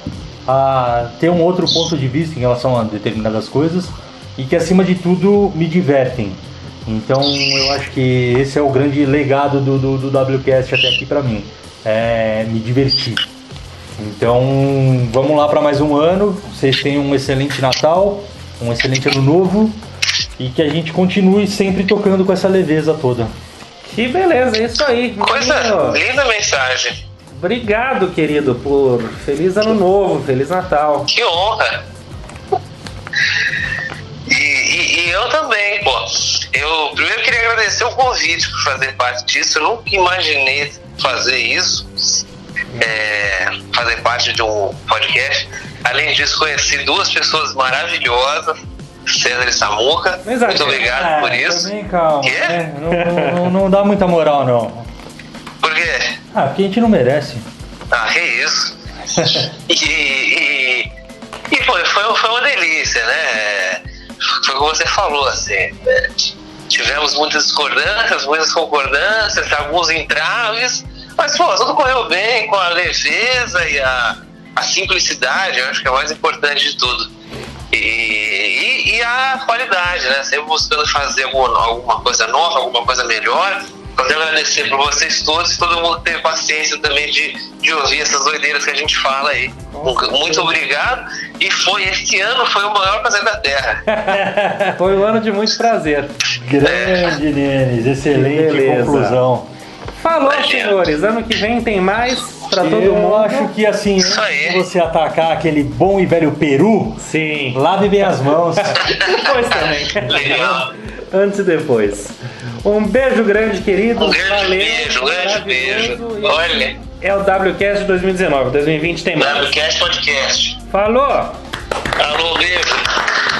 a ter um outro ponto de vista em relação a determinadas coisas. E que acima de tudo me divertem. Então eu acho que esse é o grande legado do, do, do WCast até aqui pra mim. É me divertir. Então vamos lá para mais um ano. Vocês tenham um excelente Natal, um excelente ano novo e que a gente continue sempre tocando com essa leveza toda. Que beleza, é isso aí. Coisa Menino, linda mensagem. Obrigado, querido, por feliz ano novo, feliz Natal. Que honra. E- eu também, pô. Eu primeiro queria agradecer o convite por fazer parte disso. Eu nunca imaginei fazer isso, é, fazer parte de um podcast. Além disso, conheci duas pessoas maravilhosas, César e Samuca. Muito obrigado por Ah, isso. Também calma? Não, não- não- não dá muita moral não. Por quê? Ah, porque a gente não merece. Ah, que isso. E, e, e foi, foi, foi uma delícia, né? Foi o que você falou, assim. né? Tivemos muitas discordâncias, muitas concordâncias, alguns entraves, mas, pô, tudo correu bem com a leveza e a, a simplicidade, eu acho que é o mais importante de tudo. E, e, e a qualidade, né? Sempre buscando fazer alguma, alguma coisa nova, alguma coisa melhor. Quero agradecer por vocês todos e todo mundo ter paciência também de, de ouvir essas doideiras que a gente fala aí. Muito obrigado. E foi, esse ano foi o maior prazer da Terra. Foi um ano de muito prazer. Grande Nenes, excelente beleza. conclusão. Falou, Imagina. senhores. Ano que vem tem mais pra todo Eu mundo. acho que assim, Isso antes aí. de você atacar aquele bom e velho peru, Sim. lave bem as mãos. Depois também. Legal. Antes e depois. Um beijo grande, querido. Um grande Valeu. beijo, grande beijo. Olha, É o WCast 2019. 2020 tem mais. WCast Podcast. Falou! Alô, beijo.